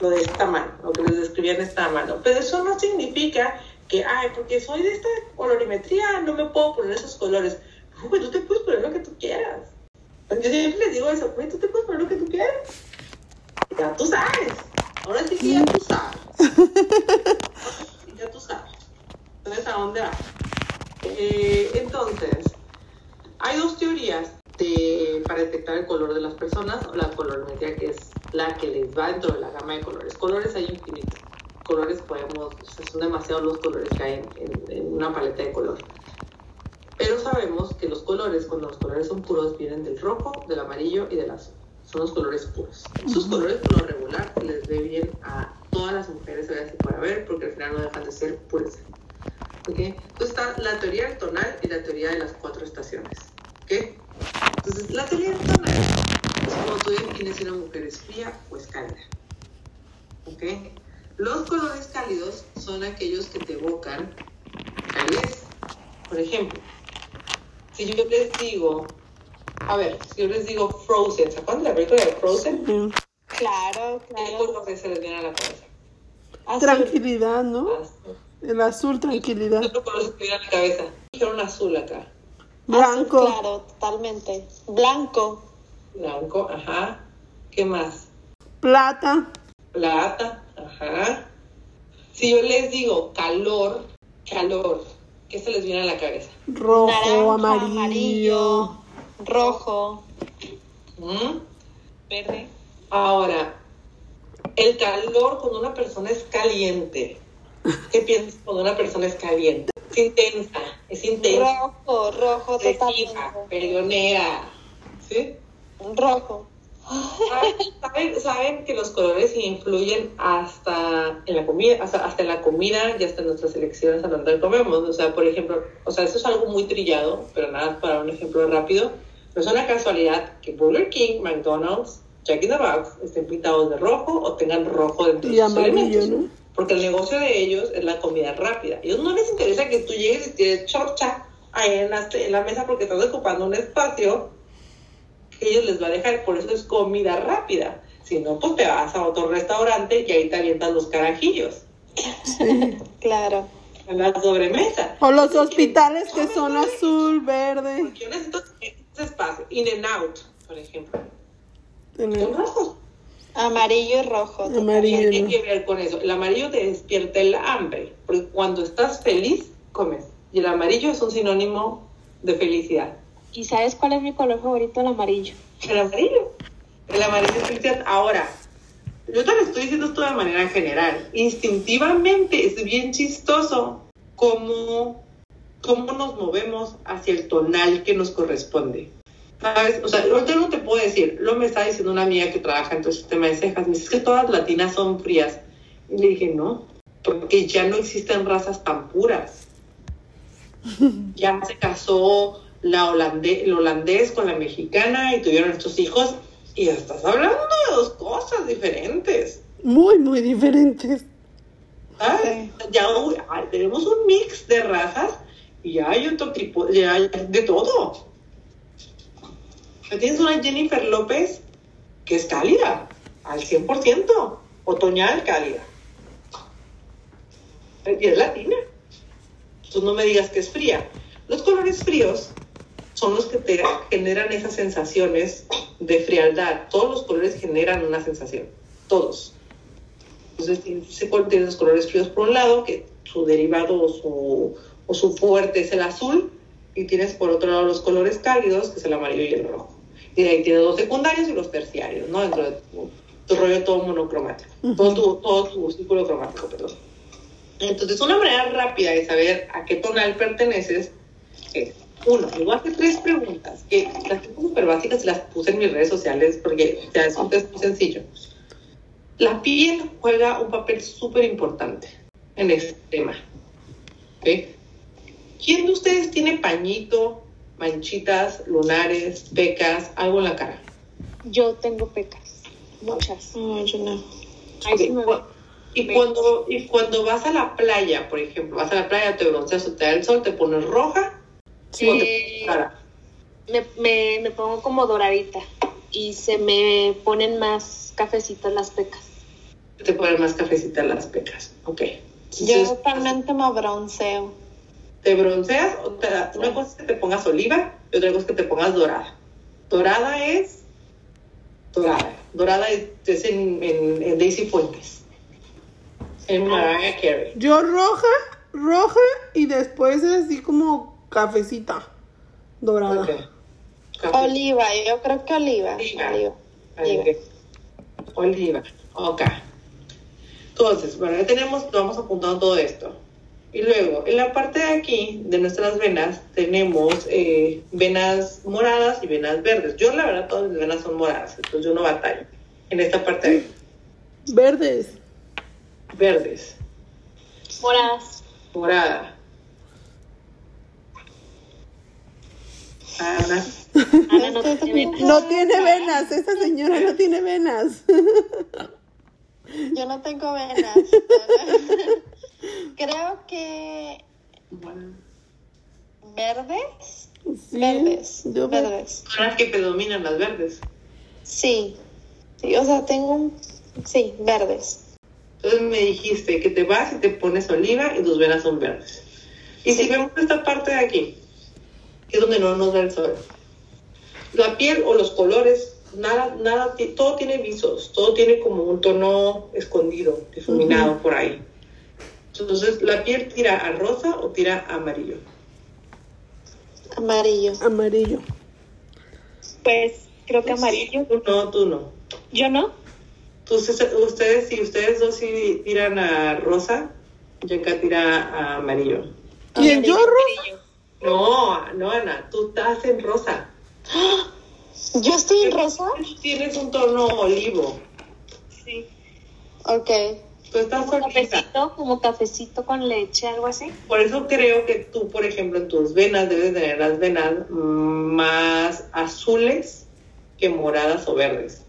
lo de esta mano, lo que les describí en esta mano. Pero eso no significa que, ay, porque soy de esta colorimetría, no me puedo poner esos colores. Güey, tú te puedes poner lo que tú quieras. Yo siempre les digo eso, güey, tú te puedes poner lo que tú quieras. Ya tú sabes. Ahora sí que ya tú sabes. ya tú sabes. Entonces, ¿a dónde va? Eh, entonces, hay dos teorías de, para detectar el color de las personas, o la colorimetría que es la que les va dentro de la gama de colores. Colores hay infinitos. Colores podemos, o sea, son demasiados los colores que hay en, en- en una paleta de color. Pero sabemos que los colores, cuando los colores son puros, vienen del rojo, del amarillo y del azul. Son los colores puros. Esos colores, por lo regular, les ve bien a todas las mujeres, a ver porque al final no dejan de ser puras. ¿Ok? Entonces está la teoría del tonal y la teoría de las cuatro estaciones. ¿Ok? Entonces, la teoría del tonal es como tú defines si una mujer es fría o es cálida. ¿Ok? Los colores cálidos son aquellos que te evocan calidez. Por ejemplo, si yo les digo, a ver, si yo les digo Frozen, ¿se acuerdan de la película de Frozen? Sí. Claro, ¿Qué claro. color se les viene a la cabeza? Azul. Tranquilidad, ¿no? Azul. El azul, tranquilidad. ¿Qué otro color se te viene a la cabeza? Dijeron azul acá. Blanco. Azul, claro, totalmente. Blanco. Blanco, ajá. ¿Qué más? Plata. Plata, ajá. Si yo les digo calor, calor, ¿qué se les viene a la cabeza? Rojo, Naranja, amarillo. rojo. ¿Mm? Verde. Ahora, el calor cuando una persona es caliente. ¿Qué piensas cuando una persona es caliente? Es intensa, es intensa, Rojo, rojo, totalmente. peleonera. ¿Sí? Rojo. ¿Saben, saben que los colores influyen hasta en la comida, hasta, hasta en la comida y hasta en nuestras elecciones a donde comemos. O sea, por ejemplo, o sea, eso es algo muy trillado, pero nada, para un ejemplo rápido. No es una casualidad que Burger King, McDonald's Jack in the Box estén pintados de rojo o tengan rojo dentro Y de sus amarillo, elementos. ¿no? Porque el negocio de ellos es la comida rápida. A ellos no les interesa que tú llegues y tienes chorcha ahí en la, en la mesa porque estás ocupando un espacio que ellos les va a dejar. Por eso es comida rápida. Si no, pues te vas a otro restaurante y ahí te avientan los carajillos Claro. en la sobremesa. O los hospitales que son azul, verde. Porque yo necesito ese espacio. In and out, por ejemplo. Rojos. Amarillo y rojo. Amarillo. Tiene que ver con eso. El amarillo te despierta el hambre, porque cuando estás feliz, comes. Y el amarillo es un sinónimo de felicidad. ¿Y sabes cuál es mi color favorito? El amarillo. El amarillo. El amarillo es felicidad. Ahora, yo te lo estoy diciendo esto de manera general. Instintivamente es bien chistoso cómo, cómo nos movemos hacia el tonal que nos corresponde. ¿Sabes? O sea, ahorita no te puedo decir. Lo me está diciendo una amiga que trabaja en todo el sistema de cejas. Me dice "Es que todas las latinas son frías. Y le dije, no, porque ya no existen razas tan puras. Ya se casó la holandés, el holandés con la mexicana y tuvieron estos hijos. Y ya estás hablando de dos cosas diferentes. muy, muy diferentes. ¿sabes? Ya tenemos un mix de razas y ya hay otro tipo, ya hay de todo. Tienes una Jennifer López que es cálida, al 100%, otoñal cálida. Y es latina. Entonces no me digas que es fría. Los colores fríos son los que te generan esas sensaciones de frialdad. Todos los colores generan una sensación. Todos. Entonces tienes los colores fríos por un lado, que su derivado o su, o su fuerte es el azul, y tienes por otro lado los colores cálidos, que es el amarillo y el rojo. Ahí tienes los secundarios y los terciarios, ¿no? Dentro de tu, tu rollo todo monocromático, todo, tu, todo tu círculo cromático, perdón. Entonces, una manera rápida de saber a qué tonal perteneces es, uno, le voy a hacer tres preguntas, que las tengo súper básicas y las puse en mis redes sociales porque ya es un test muy sencillo. La piel juega un papel súper importante en este tema. ¿ok? ¿Quién de ustedes tiene pañito, manchitas, lunares, pecas, algo en la cara? Yo tengo pecas. Muchas. No, yo no. Ahí sí me Ok, ve. Y cuando, y cuando vas a la playa, por ejemplo, vas a la playa, te bronceas o te da el sol, te pones roja o te cara. me, me, me pongo como doradita y se me ponen más cafecitas las pecas. Te ponen más cafecita las pecas. Ok. Yo Entonces, realmente me bronceo. Te bronceas o te da, una cosa es que te pongas oliva y otra cosa es que te pongas dorada. Dorada es dorada. Dorada es, es en, en, en Daisy Fuentes. En Mariah Carey. Yo roja, roja y después es así como cafecita dorada. Ok. Café. Oliva, yo creo que oliva. Oliva. Oliva. Ok. Oliva. Ok. Entonces, bueno, ya tenemos, vamos apuntando todo esto. Y luego, en la parte de aquí de nuestras venas, tenemos eh, venas moradas y venas verdes. Yo, la verdad, todas mis venas son moradas, entonces yo no batallo. En esta parte de aquí, Verdes. verdes, Moras. morada. Ana, Ana no tiene venas. No tiene venas, esta señora no tiene venas. Yo no tengo venas. Creo que bueno, verdes. Sí, Verdes. yo verdes. son las que predominan las verdes. Sí. Sí, o sea, tengo un... Sí, verdes. Entonces me dijiste que te vas y te pones oliva y tus venas son verdes. Y si vemos esta parte de aquí, que es donde no nos da el sol, la piel o los colores, nada, nada, todo tiene visos, todo tiene como un tono escondido, difuminado por ahí. Entonces, ¿la piel tira a rosa o tira a amarillo? Amarillo. Amarillo. Pues creo que amarillo. Tú no, tú no. Yo no. Entonces, ustedes, si ustedes dos sí tiran a rosa, Yenka tira a amarillo. ¿Quién? ¿Yo rosa? No, no, Ana, tú estás en rosa. ¿Yo estoy en rosa? Tú tienes un tono olivo. Sí. Ok. Tú estás Como solita. cafecito, como cafecito con leche, algo así. Por eso creo que tú, por ejemplo, en tus venas debes tener las venas más azules que moradas o verdes.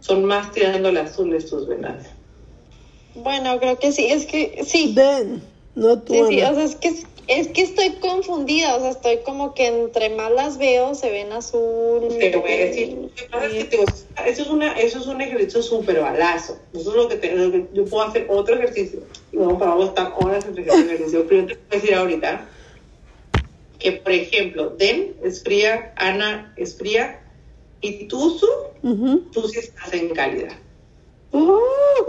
son más tirando el azul estos venados. Bueno, creo que sí, es que sí. Den, no tú. Sí, sí, o sea, es que, es que estoy confundida, o sea, estoy como que entre más las veo se ven azul. Te voy a decir, lo que pasa es que te digo, eso es, una, eso es un ejercicio súper balazo. Eso es lo que, te- lo que yo puedo hacer otro ejercicio. Y vamos, vamos a estar horas entre ejercicio. Pero yo te voy a decir ahorita que, por ejemplo, Den es fría, Ana es fría, y tú, Su, Ujú. tú sí estás en calidad. Uh,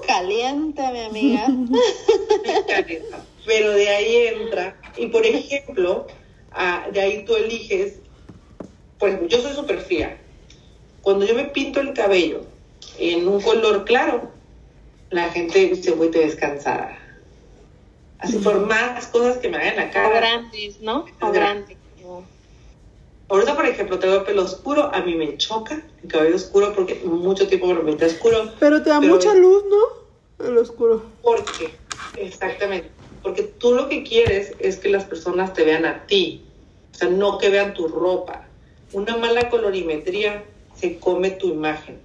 caliente, mi amiga. Pero de ahí entra, y por ejemplo, ah, de ahí tú eliges, por ejemplo, yo soy súper fría. Cuando yo me pinto el cabello en un color claro, la gente dice, güey, te ves cansada. Así por más cosas que me hagan la O cara. grandes, ¿no? O Es grandes. Ahorita, por ejemplo, tengo el pelo oscuro, a mí me choca el cabello oscuro porque mucho tiempo me lo pinté oscuro. Pero te da Pero- mucha luz, ¿no? El oscuro. ¿Por qué? Exactamente. Porque tú lo que quieres es que las personas te vean a ti, o sea, no que vean tu ropa. Una mala colorimetría se come tu imagen.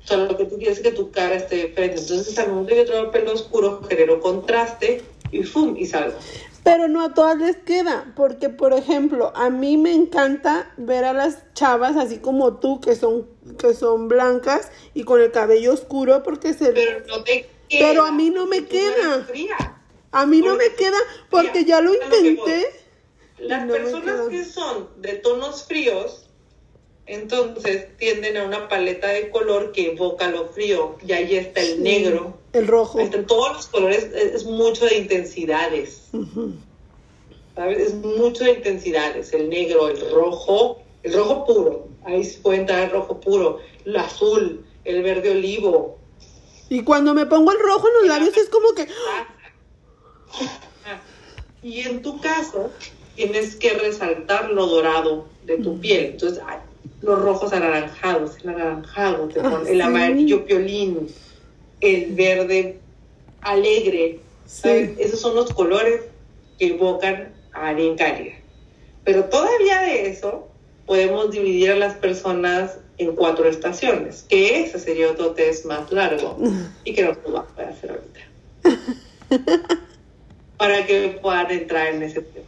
O sea, lo que tú quieres es que tu cara esté de frente. Entonces, al momento que yo traigo pelo oscuro, genero contraste y ¡fum! y salgo. Pero no a todas les queda, porque por ejemplo, a mí me encanta ver a las chavas así como tú, que son, que son blancas y con el cabello oscuro, porque se... Pero no te. Pero a mí no me queda. a mí no me queda, porque ya lo intenté. Las No personas que son de tonos fríos, entonces tienden a una paleta de color que evoca lo frío. Y ahí está el negro. El rojo. Están todos los colores, es, mucho de intensidades. Es mucho de intensidades. El negro, el rojo, el rojo puro. Ahí sí puede entrar el rojo puro. El azul, el verde olivo. Y cuando me pongo el rojo en los labios es como que... Y en tu caso, tienes que resaltar lo dorado de tu piel. Entonces, ay, los rojos anaranjados, el anaranjado, Ah, el sí. amarillo piolín, el verde alegre. ¿sabes? Sí. Esos son los colores que evocan a alguien cálida. Pero todavía de eso, podemos dividir a las personas en cuatro estaciones, que ese sería otro test más largo y que no lo vamos a poder hacer ahorita. para que puedan entrar en ese tema.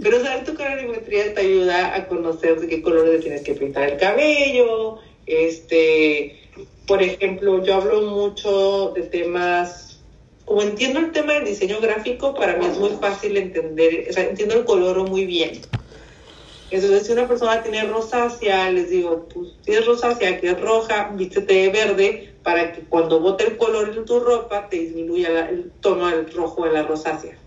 Pero saber tu colorimetría te ayuda a conocer de qué colores tienes que pintar el cabello. Este, por ejemplo, yo hablo mucho de temas, como entiendo el tema del diseño gráfico, para mí es muy fácil entender, o sea, entiendo el color muy bien. Entonces, si una persona tiene rosácea, les digo, pues si es rosácea, que es roja, vístete de verde para que cuando bote el color en tu ropa te disminuya la- el tono del rojo de la rosácea.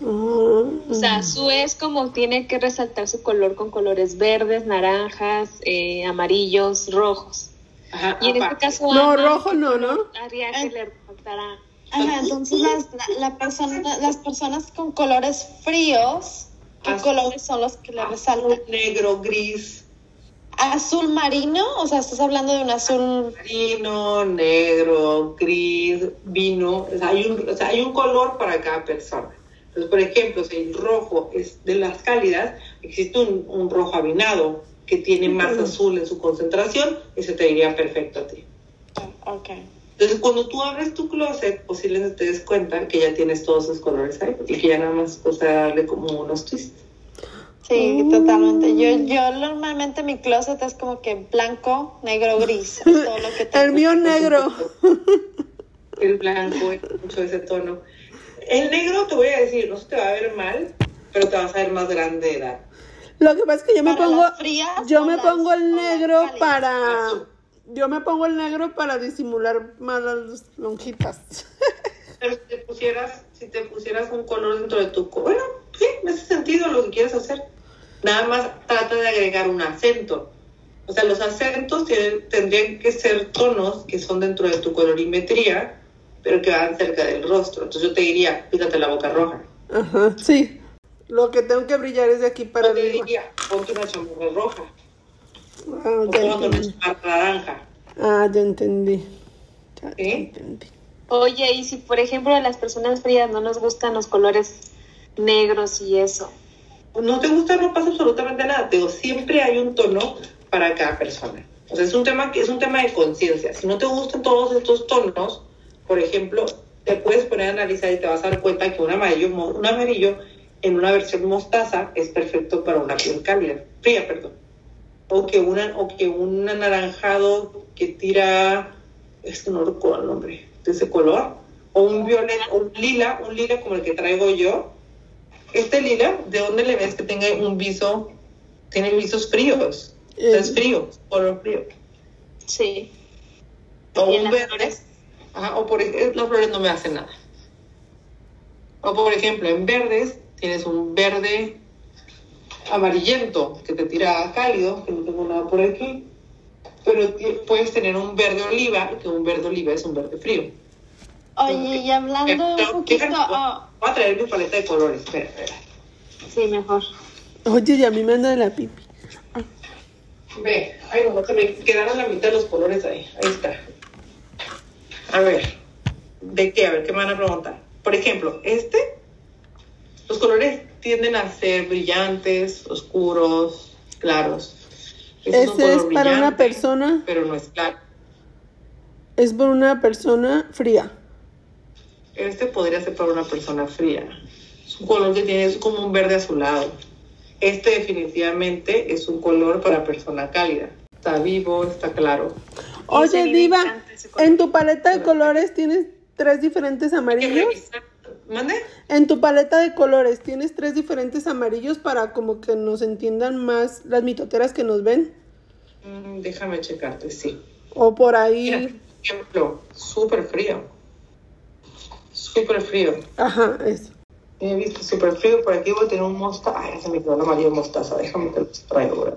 Ah, O sea, su es como tiene que resaltar su color con colores verdes, naranjas, eh, amarillos, rojos. Ajá, Y en este caso, No, Ana, rojo ¿qué no, ¿no? Haría que le resaltara. Ajá, entonces las, la, la persona, las personas con colores fríos, ¿qué Azul. colores son los que le resaltan? Negro, gris, ¿Azul marino? O sea, estás hablando de un azul... marino, negro, gris, vino. O sea, hay un, o sea, hay un color para cada persona. Entonces, por ejemplo, si el rojo es de las cálidas, existe un, un rojo avinado que tiene más azul en su concentración, ese te iría perfecto a ti. Ok. Entonces, cuando tú abres tu closet, posiblemente te des cuenta que ya tienes todos esos colores ahí y que ya nada más, o sea, darle como unos twists. Sí, totalmente. Yo, yo normalmente mi closet es como que blanco, negro, gris. Todo lo que tengo. el mío negro. El blanco, es mucho ese tono. El negro, te voy a decir, no se te va a ver mal, pero te vas a ver más grande de edad. Lo que pasa es que yo me Para pongo, yo me las- pongo el negro para. Yo me pongo el negro para disimular más las lonjitas. Pero si te pusieras, si te pusieras un color dentro de tu... Bueno, sí, en ese sentido lo que quieres hacer. Nada más trata de agregar un acento. O sea, los acentos tienen- tendrían que ser tonos que son dentro de tu colorimetría, pero que van cerca del rostro. Entonces yo te diría, pítate la boca roja. Ajá, sí. Lo que tengo que brillar es de aquí para Yo te arriba. diría, ponte una chamarra roja. Ah, O ya entendí. naranja. Ah, ya entendí. Ya, ya ¿Sí? entendí. Oye, y si por ejemplo a las personas frías no nos gustan los colores negros y eso, no te gusta, no pasa absolutamente nada. Te digo, siempre hay un tono para cada persona. O sea, es un tema que es un tema de conciencia. Si no te gustan todos estos tonos, por ejemplo, te puedes poner a analizar y te vas a dar cuenta que un amarillo, un amarillo en una versión mostaza es perfecto para una piel cálida, fría, perdón. O que, una, o que un anaranjado que tira, es que no recuerdo el nombre de ese color, o un violeta, o un lila, un lila como el que traigo yo. Este lila, ¿de dónde le ves que tenga un viso? Tiene visos fríos. O sea, es Eh. frío, color frío. Sí. O ¿Y en un verde. flores? Ajá, o por las flores no me hacen nada. O por ejemplo, en verdes tienes un verde amarillento que te tira cálido, que no tengo nada por aquí. Pero puedes tener un verde oliva, que un verde oliva es un verde frío. Oye, y hablando un poquito, déjame- oh, Voy a traer mi paleta de colores. Espera, espera. Sí, mejor. Oye, y a mí me anda de la pipi. Ve, ay, no, se me quedaron la mitad de los colores ahí. Ahí está. A ver, ¿de qué? A ver, ¿qué me van a preguntar? Por ejemplo, este, los colores tienden a ser brillantes, oscuros, claros. Este es color para una brillante, persona, Pero no es claro. es para una persona fría. Este podría ser para una persona fría. Es un color que tiene, es como un verde azulado. Este definitivamente es un color para persona cálida. Está vivo, está claro. Oye, Diva, en tu paleta de colores tienes tres diferentes Hay que amarillos. ¿Mande? En tu paleta de colores tienes tres diferentes amarillos para como que nos entiendan más las mitoteras que nos ven. Mm, déjame checarte, sí. O por Mira, ahí. por ejemplo, súper frío. Súper frío. Ajá, eso. He visto súper frío. Por aquí voy a tener un mostaza. Ay, se me quedó el amarillo mostaza. Déjame que los traigo ahora.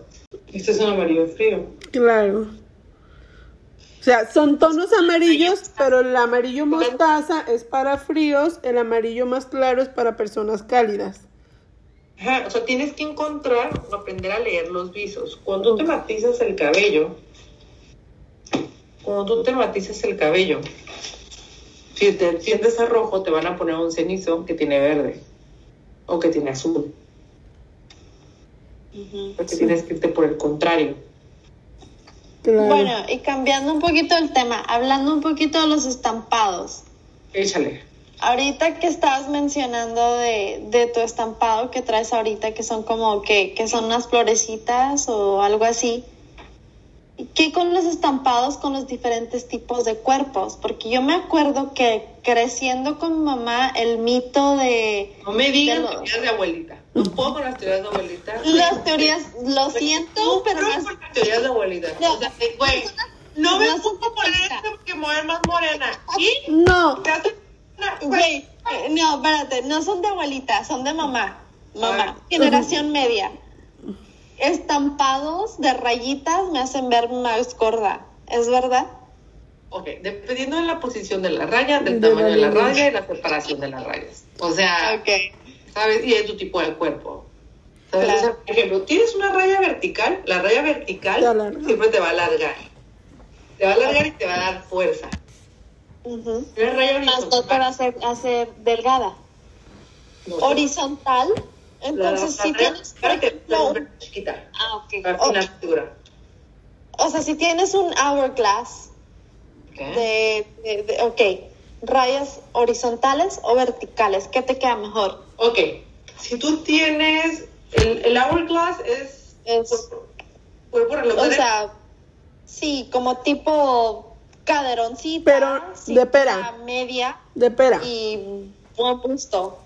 Este es un amarillo frío. Claro. O sea, son tonos amarillos, pero el amarillo mostaza es para fríos, el amarillo más claro es para personas cálidas. Ajá, o sea, tienes que encontrar o aprender a leer los visos. Cuando tú te matizas el cabello, cuando tú te matizas el cabello, si te tiendes a rojo, te van a poner un cenizo que tiene verde o que tiene azul. Porque tienes que irte por el contrario. Claro. bueno, y cambiando un poquito el tema, hablando un poquito de los estampados. Échale. Ahorita que estabas mencionando de, de tu estampado que traes ahorita, que son como que, que son unas florecitas o algo así. ¿Qué con los estampados con los diferentes tipos de cuerpos? Porque yo me acuerdo que creciendo con mamá, el mito de No me digan De los- teorías de abuelita. No puedo con las teorías de abuelita. las teorías, lo siento, pero no las- teorías de abuelita. No, o sea, de- güey, no me no pongo esto porque me voy más morena. Y No, Güey, eh, no, espérate, no son de abuelita, son de mamá. Mamá, Ah. generación media. Estampados de rayitas me hacen ver más gorda. ¿Es verdad? Ok, dependiendo de la posición de la raya, del De tamaño la de la raya y la separación de las rayas. O sea, Ok. ¿sabes? Y de tu tipo de cuerpo. ¿Sabes? Claro. O sea, por ejemplo, tienes una raya vertical, la raya vertical siempre te va a alargar. Te va a alargar y te va a dar fuerza. Ujú. Una raya Más horizontal. para hacer, hacer delgada. no, Horizontal. Entonces, la si tienes, por vertical te ejemplo, va a un- volver chiquita. ah, ok. Para O, afinar la figura. o sea, si tienes un hourglass ¿ok? de, de, de- ok, rayas horizontales o verticales, ¿qué te queda mejor? Ok, si tú tienes, el, el hourglass es Es, cuerpo, cuerpo reloj o sea, sí, como tipo caderoncita, Pero de pera. media de pera. y buen busto.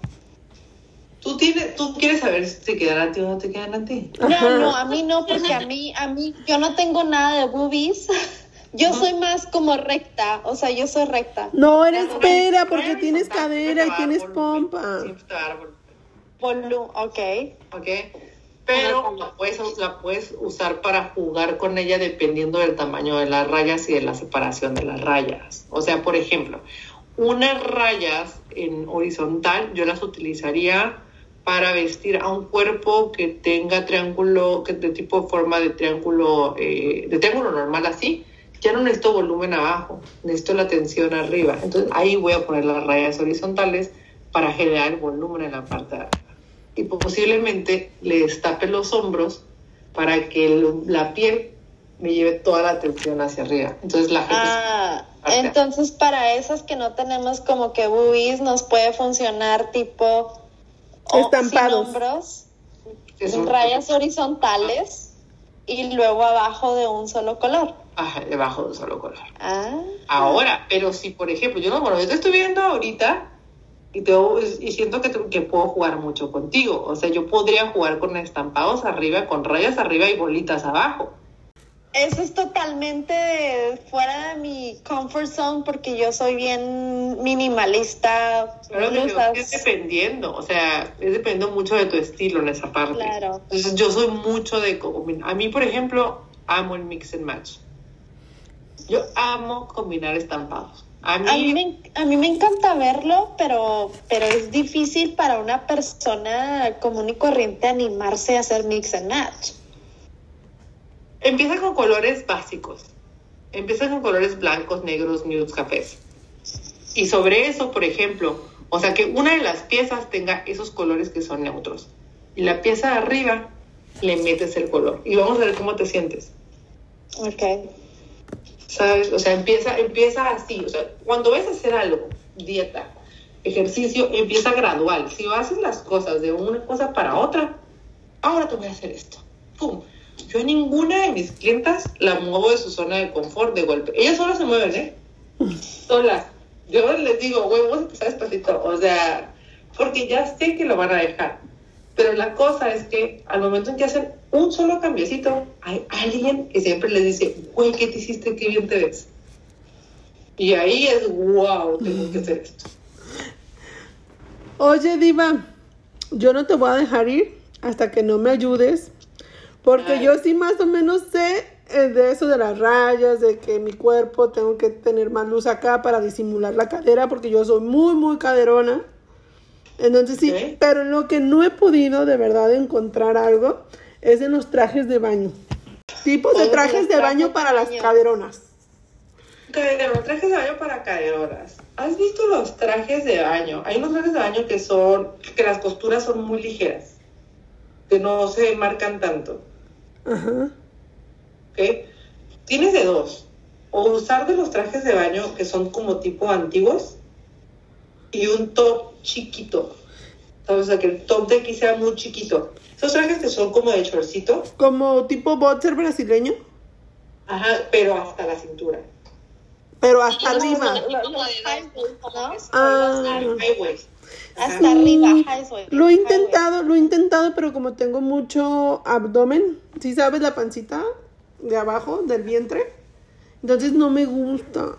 Tú, tienes, tú quieres saber si te quedan a ti o no te quedan a ti. No, no, a mí no, porque a mí, a mí, yo no tengo nada de boobies. Yo soy más como recta, o sea, yo soy recta. No eres pera porque tienes cadera y tienes volumen, pompa. Siempre te va a dar volumen. Volu- ok. ¿ok? Pero la puedes, la puedes usar para jugar con ella dependiendo del tamaño de las rayas y de la separación de las rayas. O sea, por ejemplo, unas rayas en horizontal yo las utilizaría para vestir a un cuerpo que tenga triángulo, que de tipo forma de triángulo, eh, de triángulo normal así. Ya no necesito volumen abajo, necesito la tensión arriba. Entonces ahí voy a poner las rayas horizontales para generar volumen en la parte de arriba y posiblemente le destape los hombros para que el- la piel me lleve toda la atención hacia arriba. Entonces la gente... Ah, entonces para esas que no tenemos como que boobies nos puede funcionar tipo o- Estampados. sin hombros, es un- rayas horizontales y luego abajo de un solo color. Ajá, debajo de un solo color. Ah, Ahora, pero si por ejemplo, yo no, bueno, yo te estoy viendo ahorita y, te, y siento que, te- que puedo jugar mucho contigo. O sea, yo podría jugar con estampados arriba, con rayas arriba y bolitas abajo. Eso es totalmente fuera de mi comfort zone porque yo soy bien minimalista. Pero que blusas. es dependiendo, o sea, es dependiendo mucho de tu estilo en esa parte. Claro. Entonces yo soy mucho de. A mí, por ejemplo, amo el mix and match. Yo amo combinar estampados. A mí, A mí, me, a mí me encanta verlo, pero, pero es difícil para una persona común y corriente animarse a hacer mix and match. Empieza con colores básicos. Empieza con colores blancos, negros, nudes, cafés. Y sobre eso, por ejemplo, o sea, que una de las piezas tenga esos colores que son neutros. Y la pieza de arriba le metes el color. Y vamos a ver cómo te sientes. Ok. ¿Sabes? O sea, empieza, empieza así. O sea, cuando ves hacer algo, dieta, ejercicio, empieza gradual. Si haces las cosas de una cosa para otra, ahora te voy a hacer esto. ¡Pum! Yo ninguna de mis clientas la muevo de su zona de confort de golpe. Ellas solas se mueven, ¿eh? Solas. Yo les digo, a empezar despacito. O sea, porque ya sé que lo van a dejar. Pero la cosa es que al momento en que hacen un solo cambiecito, hay alguien que siempre les dice, güey, ¿qué te hiciste? Qué bien te ves. Y ahí es, wow, tengo que hacer esto. Oye, Diva, yo no te voy a dejar ir hasta que no me ayudes. Porque Ay. yo sí más o menos sé eh, de eso de las rayas, de que mi cuerpo tengo que tener más luz acá para disimular la cadera, porque yo soy muy, muy caderona. Entonces sí, Ok. pero en lo que no he podido de verdad encontrar algo es en los trajes de baño. Tipos de Oh, trajes de baño para las caderonas. Cadero, trajes de baño para caderonas. ¿Has visto los trajes de baño? Hay unos trajes de baño que son, que las costuras son muy ligeras, que no se marcan tanto. Ajá. ¿ok? Tienes de dos. O usar de los trajes de baño que son como tipo antiguos y un top chiquito. ¿Sabes? O sea, que el top de aquí sea muy chiquito. Esos trajes que son como de chorcito, Como tipo boxer brasileño, ajá, pero hasta la cintura. pero hasta arriba. Lo- los high waist, Hasta arriba, high waist. Lo he intentado, lo he intentado, pero como tengo mucho abdomen, ¿sí sabes la pancita de abajo del vientre? Entonces no me gusta.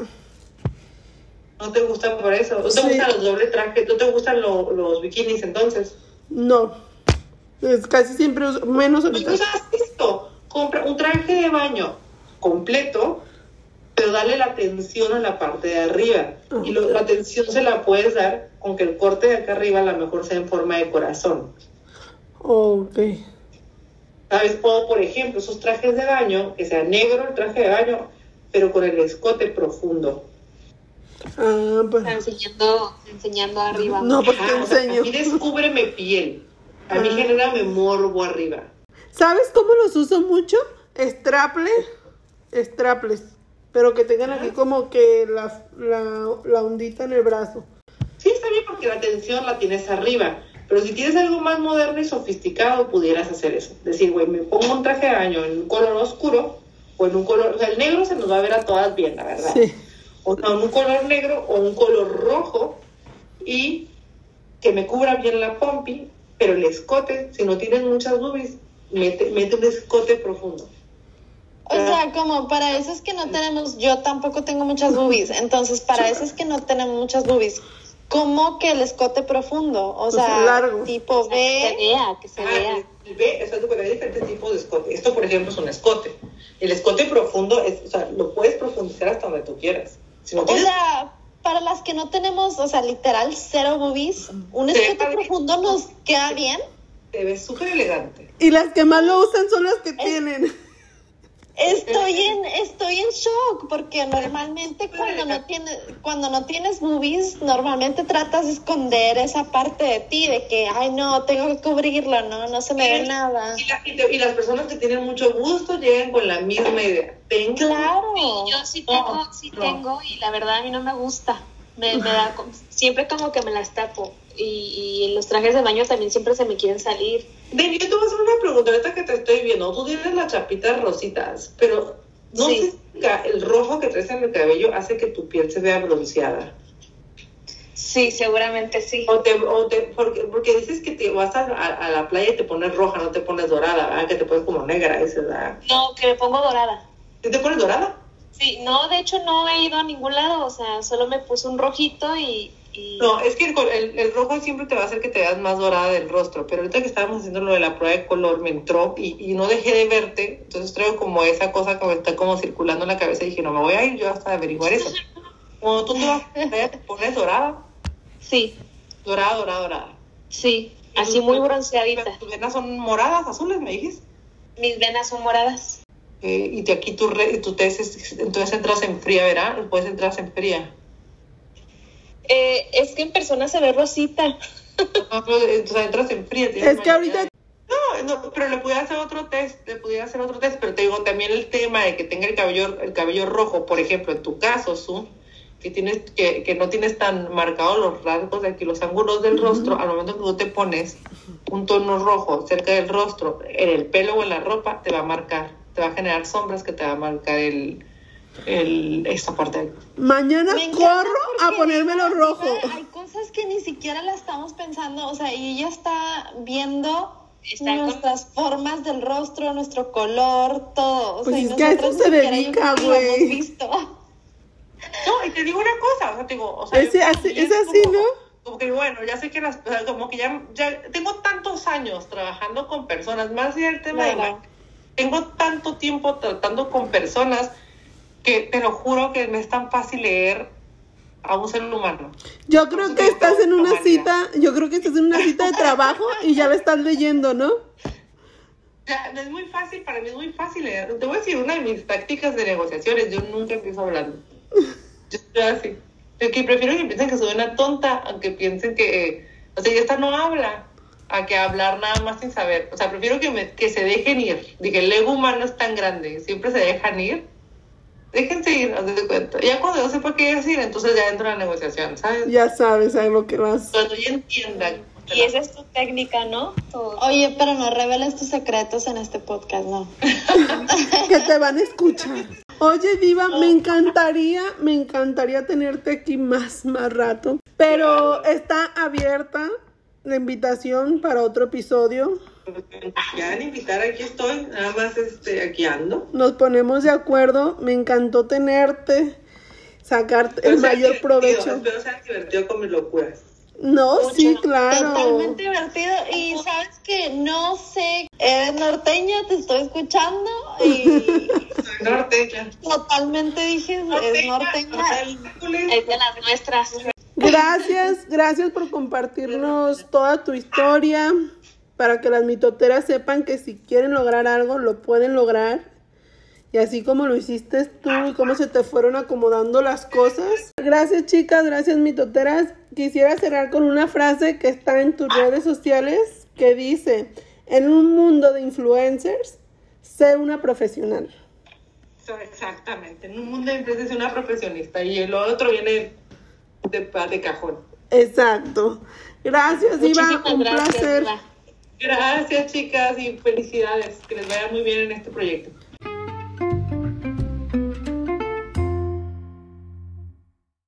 ¿No te gustan por eso? ¿No te Sí. gustan los doble trajes? ¿No te gustan lo- los bikinis entonces? No. Es casi siempre uso- menos Pues ahorita. usas esto. Compra un traje de baño completo, pero dale la atención a la parte de arriba. Y lo- la atención se la puedes dar con que el corte de acá arriba a lo mejor sea en forma de corazón. Ok. ¿Sabes? O, por ejemplo, esos trajes de baño, que sea negro el traje de baño, pero con el escote profundo. Ah, pues. Está enseñando, enseñando arriba. No, porque o sea, enseño. a mí descúbreme piel. A mí Ah. genérame morbo arriba. ¿Sabes cómo los uso mucho? Straple. Straples. Pero que tengan aquí como que la, la, la ondita en el brazo. Sí, está bien porque la atención la tienes arriba. Pero si tienes algo más moderno y sofisticado, pudieras hacer eso. Decir, güey, me pongo un traje de baño en un color oscuro o en un color. O sea, el negro se nos va a ver a todas bien, la verdad. Sí. O sea, en un color negro o un color rojo y que me cubra bien la pompi, pero el escote, si no tienes muchas boobies, mete, mete un escote profundo. O sea, como para esos que no tenemos, yo tampoco tengo muchas boobies, entonces para esos que no tenemos muchas boobies, ¿cómo que el escote profundo? O sea, sea, largo. tipo Que se B. vea, que se Ah, vea. el B, o sea, tú puedes hay diferentes tipos de escote. Esto, por ejemplo, es un escote. El escote profundo, es, o sea, lo puedes profundizar hasta donde tú quieras. Si no O tienes sea, para las que no tenemos, o sea, literal cero boobies, un escote profundo nos queda bien. te ves súper elegante. Y las que más lo usan son las que tienen. Es Estoy en, estoy en shock porque normalmente cuando no tienes, cuando no tienes boobies, normalmente tratas de esconder esa parte de ti, de que, ay no, tengo que cubrirlo, no, no se me ve nada. Y, la- y te- y las personas que tienen mucho gusto llegan con la misma idea. Tengo Claro. Yo sí tengo, No, sí no. tengo y la verdad a mí no me gusta. Me, me da, siempre como que me las tapo y, y los trajes de baño también siempre se me quieren salir. Debbie, yo te voy a hacer una pregunta ahorita que te estoy viendo. Tú tienes las chapitas rositas, pero no Sí. sé el rojo que traes en el cabello hace que tu piel se vea bronceada. Sí, seguramente sí. O te, o te, porque, porque dices que te vas a, a- a la playa y te pones roja, no te pones dorada, ¿verdad? Que te pones como negra, dices, ¿verdad? No, que me pongo dorada. ¿Sí ¿Te pones dorada? Sí, no, de hecho no he ido a ningún lado, o sea, solo me puse un rojito y... y- No, es que el, el, rojo siempre te va a hacer que te veas más dorada del rostro, pero ahorita que estábamos haciendo lo de la prueba de color me entró y, y no dejé de verte, entonces traigo como esa cosa que me está como circulando en la cabeza y dije, no, me voy a ir yo hasta averiguar eso. Cuando tú te vas a poner, te pones dorada, Sí, dorada, dorada, dorada. sí, así muy bronceadita. Tus venas son moradas, azules, me dijiste. Mis venas son moradas. Eh, y de aquí tu, re, tu test, es- entonces entras en fría, ¿verdad? Después entras en fría. Eh, es que en persona se ve rosita. No, no, entonces entras en tienes Es que ahorita No, no, pero le pudiera hacer otro test, le pudiera hacer otro test, pero te digo también el tema de que tenga el cabello, el cabello rojo, por ejemplo, en tu caso, Su, que tienes, que, que no tienes tan marcados los rasgos de aquí, los ángulos del rostro, al momento que tú te pones un tono rojo cerca del rostro, en el pelo o en la ropa, te va a marcar, te va a generar sombras que te va a marcar el, el esta parte de aquí. mañana corro a ponérmelo rojo. Hay cosas que ni siquiera la estamos pensando, o sea, y ella está viendo Está con- nuestras formas del rostro, nuestro color, todo. O Pues sea, y es que a eso se dedica, güey. No, y te digo una cosa, o sea, te digo, o sea, Ese- yo así- es así, como- ¿no? Como que bueno, ya sé que las, o sea, como que ya, ya tengo tantos años trabajando con personas, más allá del tema de Claro. imagen, tengo tanto tiempo tratando con personas que te lo juro que me es tan fácil leer a un ser humano. Yo creo que estás en una cita, yo creo que estás en una cita de trabajo y ya la estás leyendo, ¿no? O sea, es muy fácil, para mí es muy fácil leer. Te voy a decir, una de mis tácticas de negociaciones, yo nunca empiezo hablando. Yo estoy así. De que prefiero que piensen que soy una tonta, aunque piensen que, o sea, esta no habla, a que hablar nada más sin saber. O sea, prefiero que, me, que se dejen ir. Que el ego humano es tan grande, siempre se dejan ir. Déjense ir, haz de cuenta. Ya cuando yo sepa qué decir, entonces ya entro en la negociación, ¿sabes? Ya sabes a lo que vas. Cuando ya entiendan. Y esa es tu técnica, ¿no? Oye, pero no reveles tus secretos en este podcast, no. Que te van a escuchar. Oye, Diva, me encantaría, me encantaría tenerte aquí más, más rato. Pero está abierta la invitación para otro episodio. Ya en invitar, aquí estoy, nada más este, aquí ando. Nos ponemos de acuerdo. Me encantó tenerte, sacarte el mayor provecho. Espero sea divertido con mis locuras. No, sí, claro. Totalmente divertido. Y sabes que no sé, eres norteña, te estoy escuchando y Soy norteña. totalmente dije, es norteña. Es de las nuestras. Gracias, gracias por compartirnos toda tu historia. Para que las mitoteras sepan que si quieren lograr algo, lo pueden lograr. Y así como lo hiciste tú y cómo se te fueron acomodando las cosas. Gracias chicas, gracias mitoteras. Quisiera cerrar con una frase que está en tus redes sociales que dice, en un mundo de influencers, sé una profesional. Exactamente. En un mundo de empresas es una profesionista y el otro viene de, de cajón. Exacto. Gracias. Muchísimas Un gracias, placer. Gracias, chicas, y felicidades. Que les vaya muy bien en este proyecto.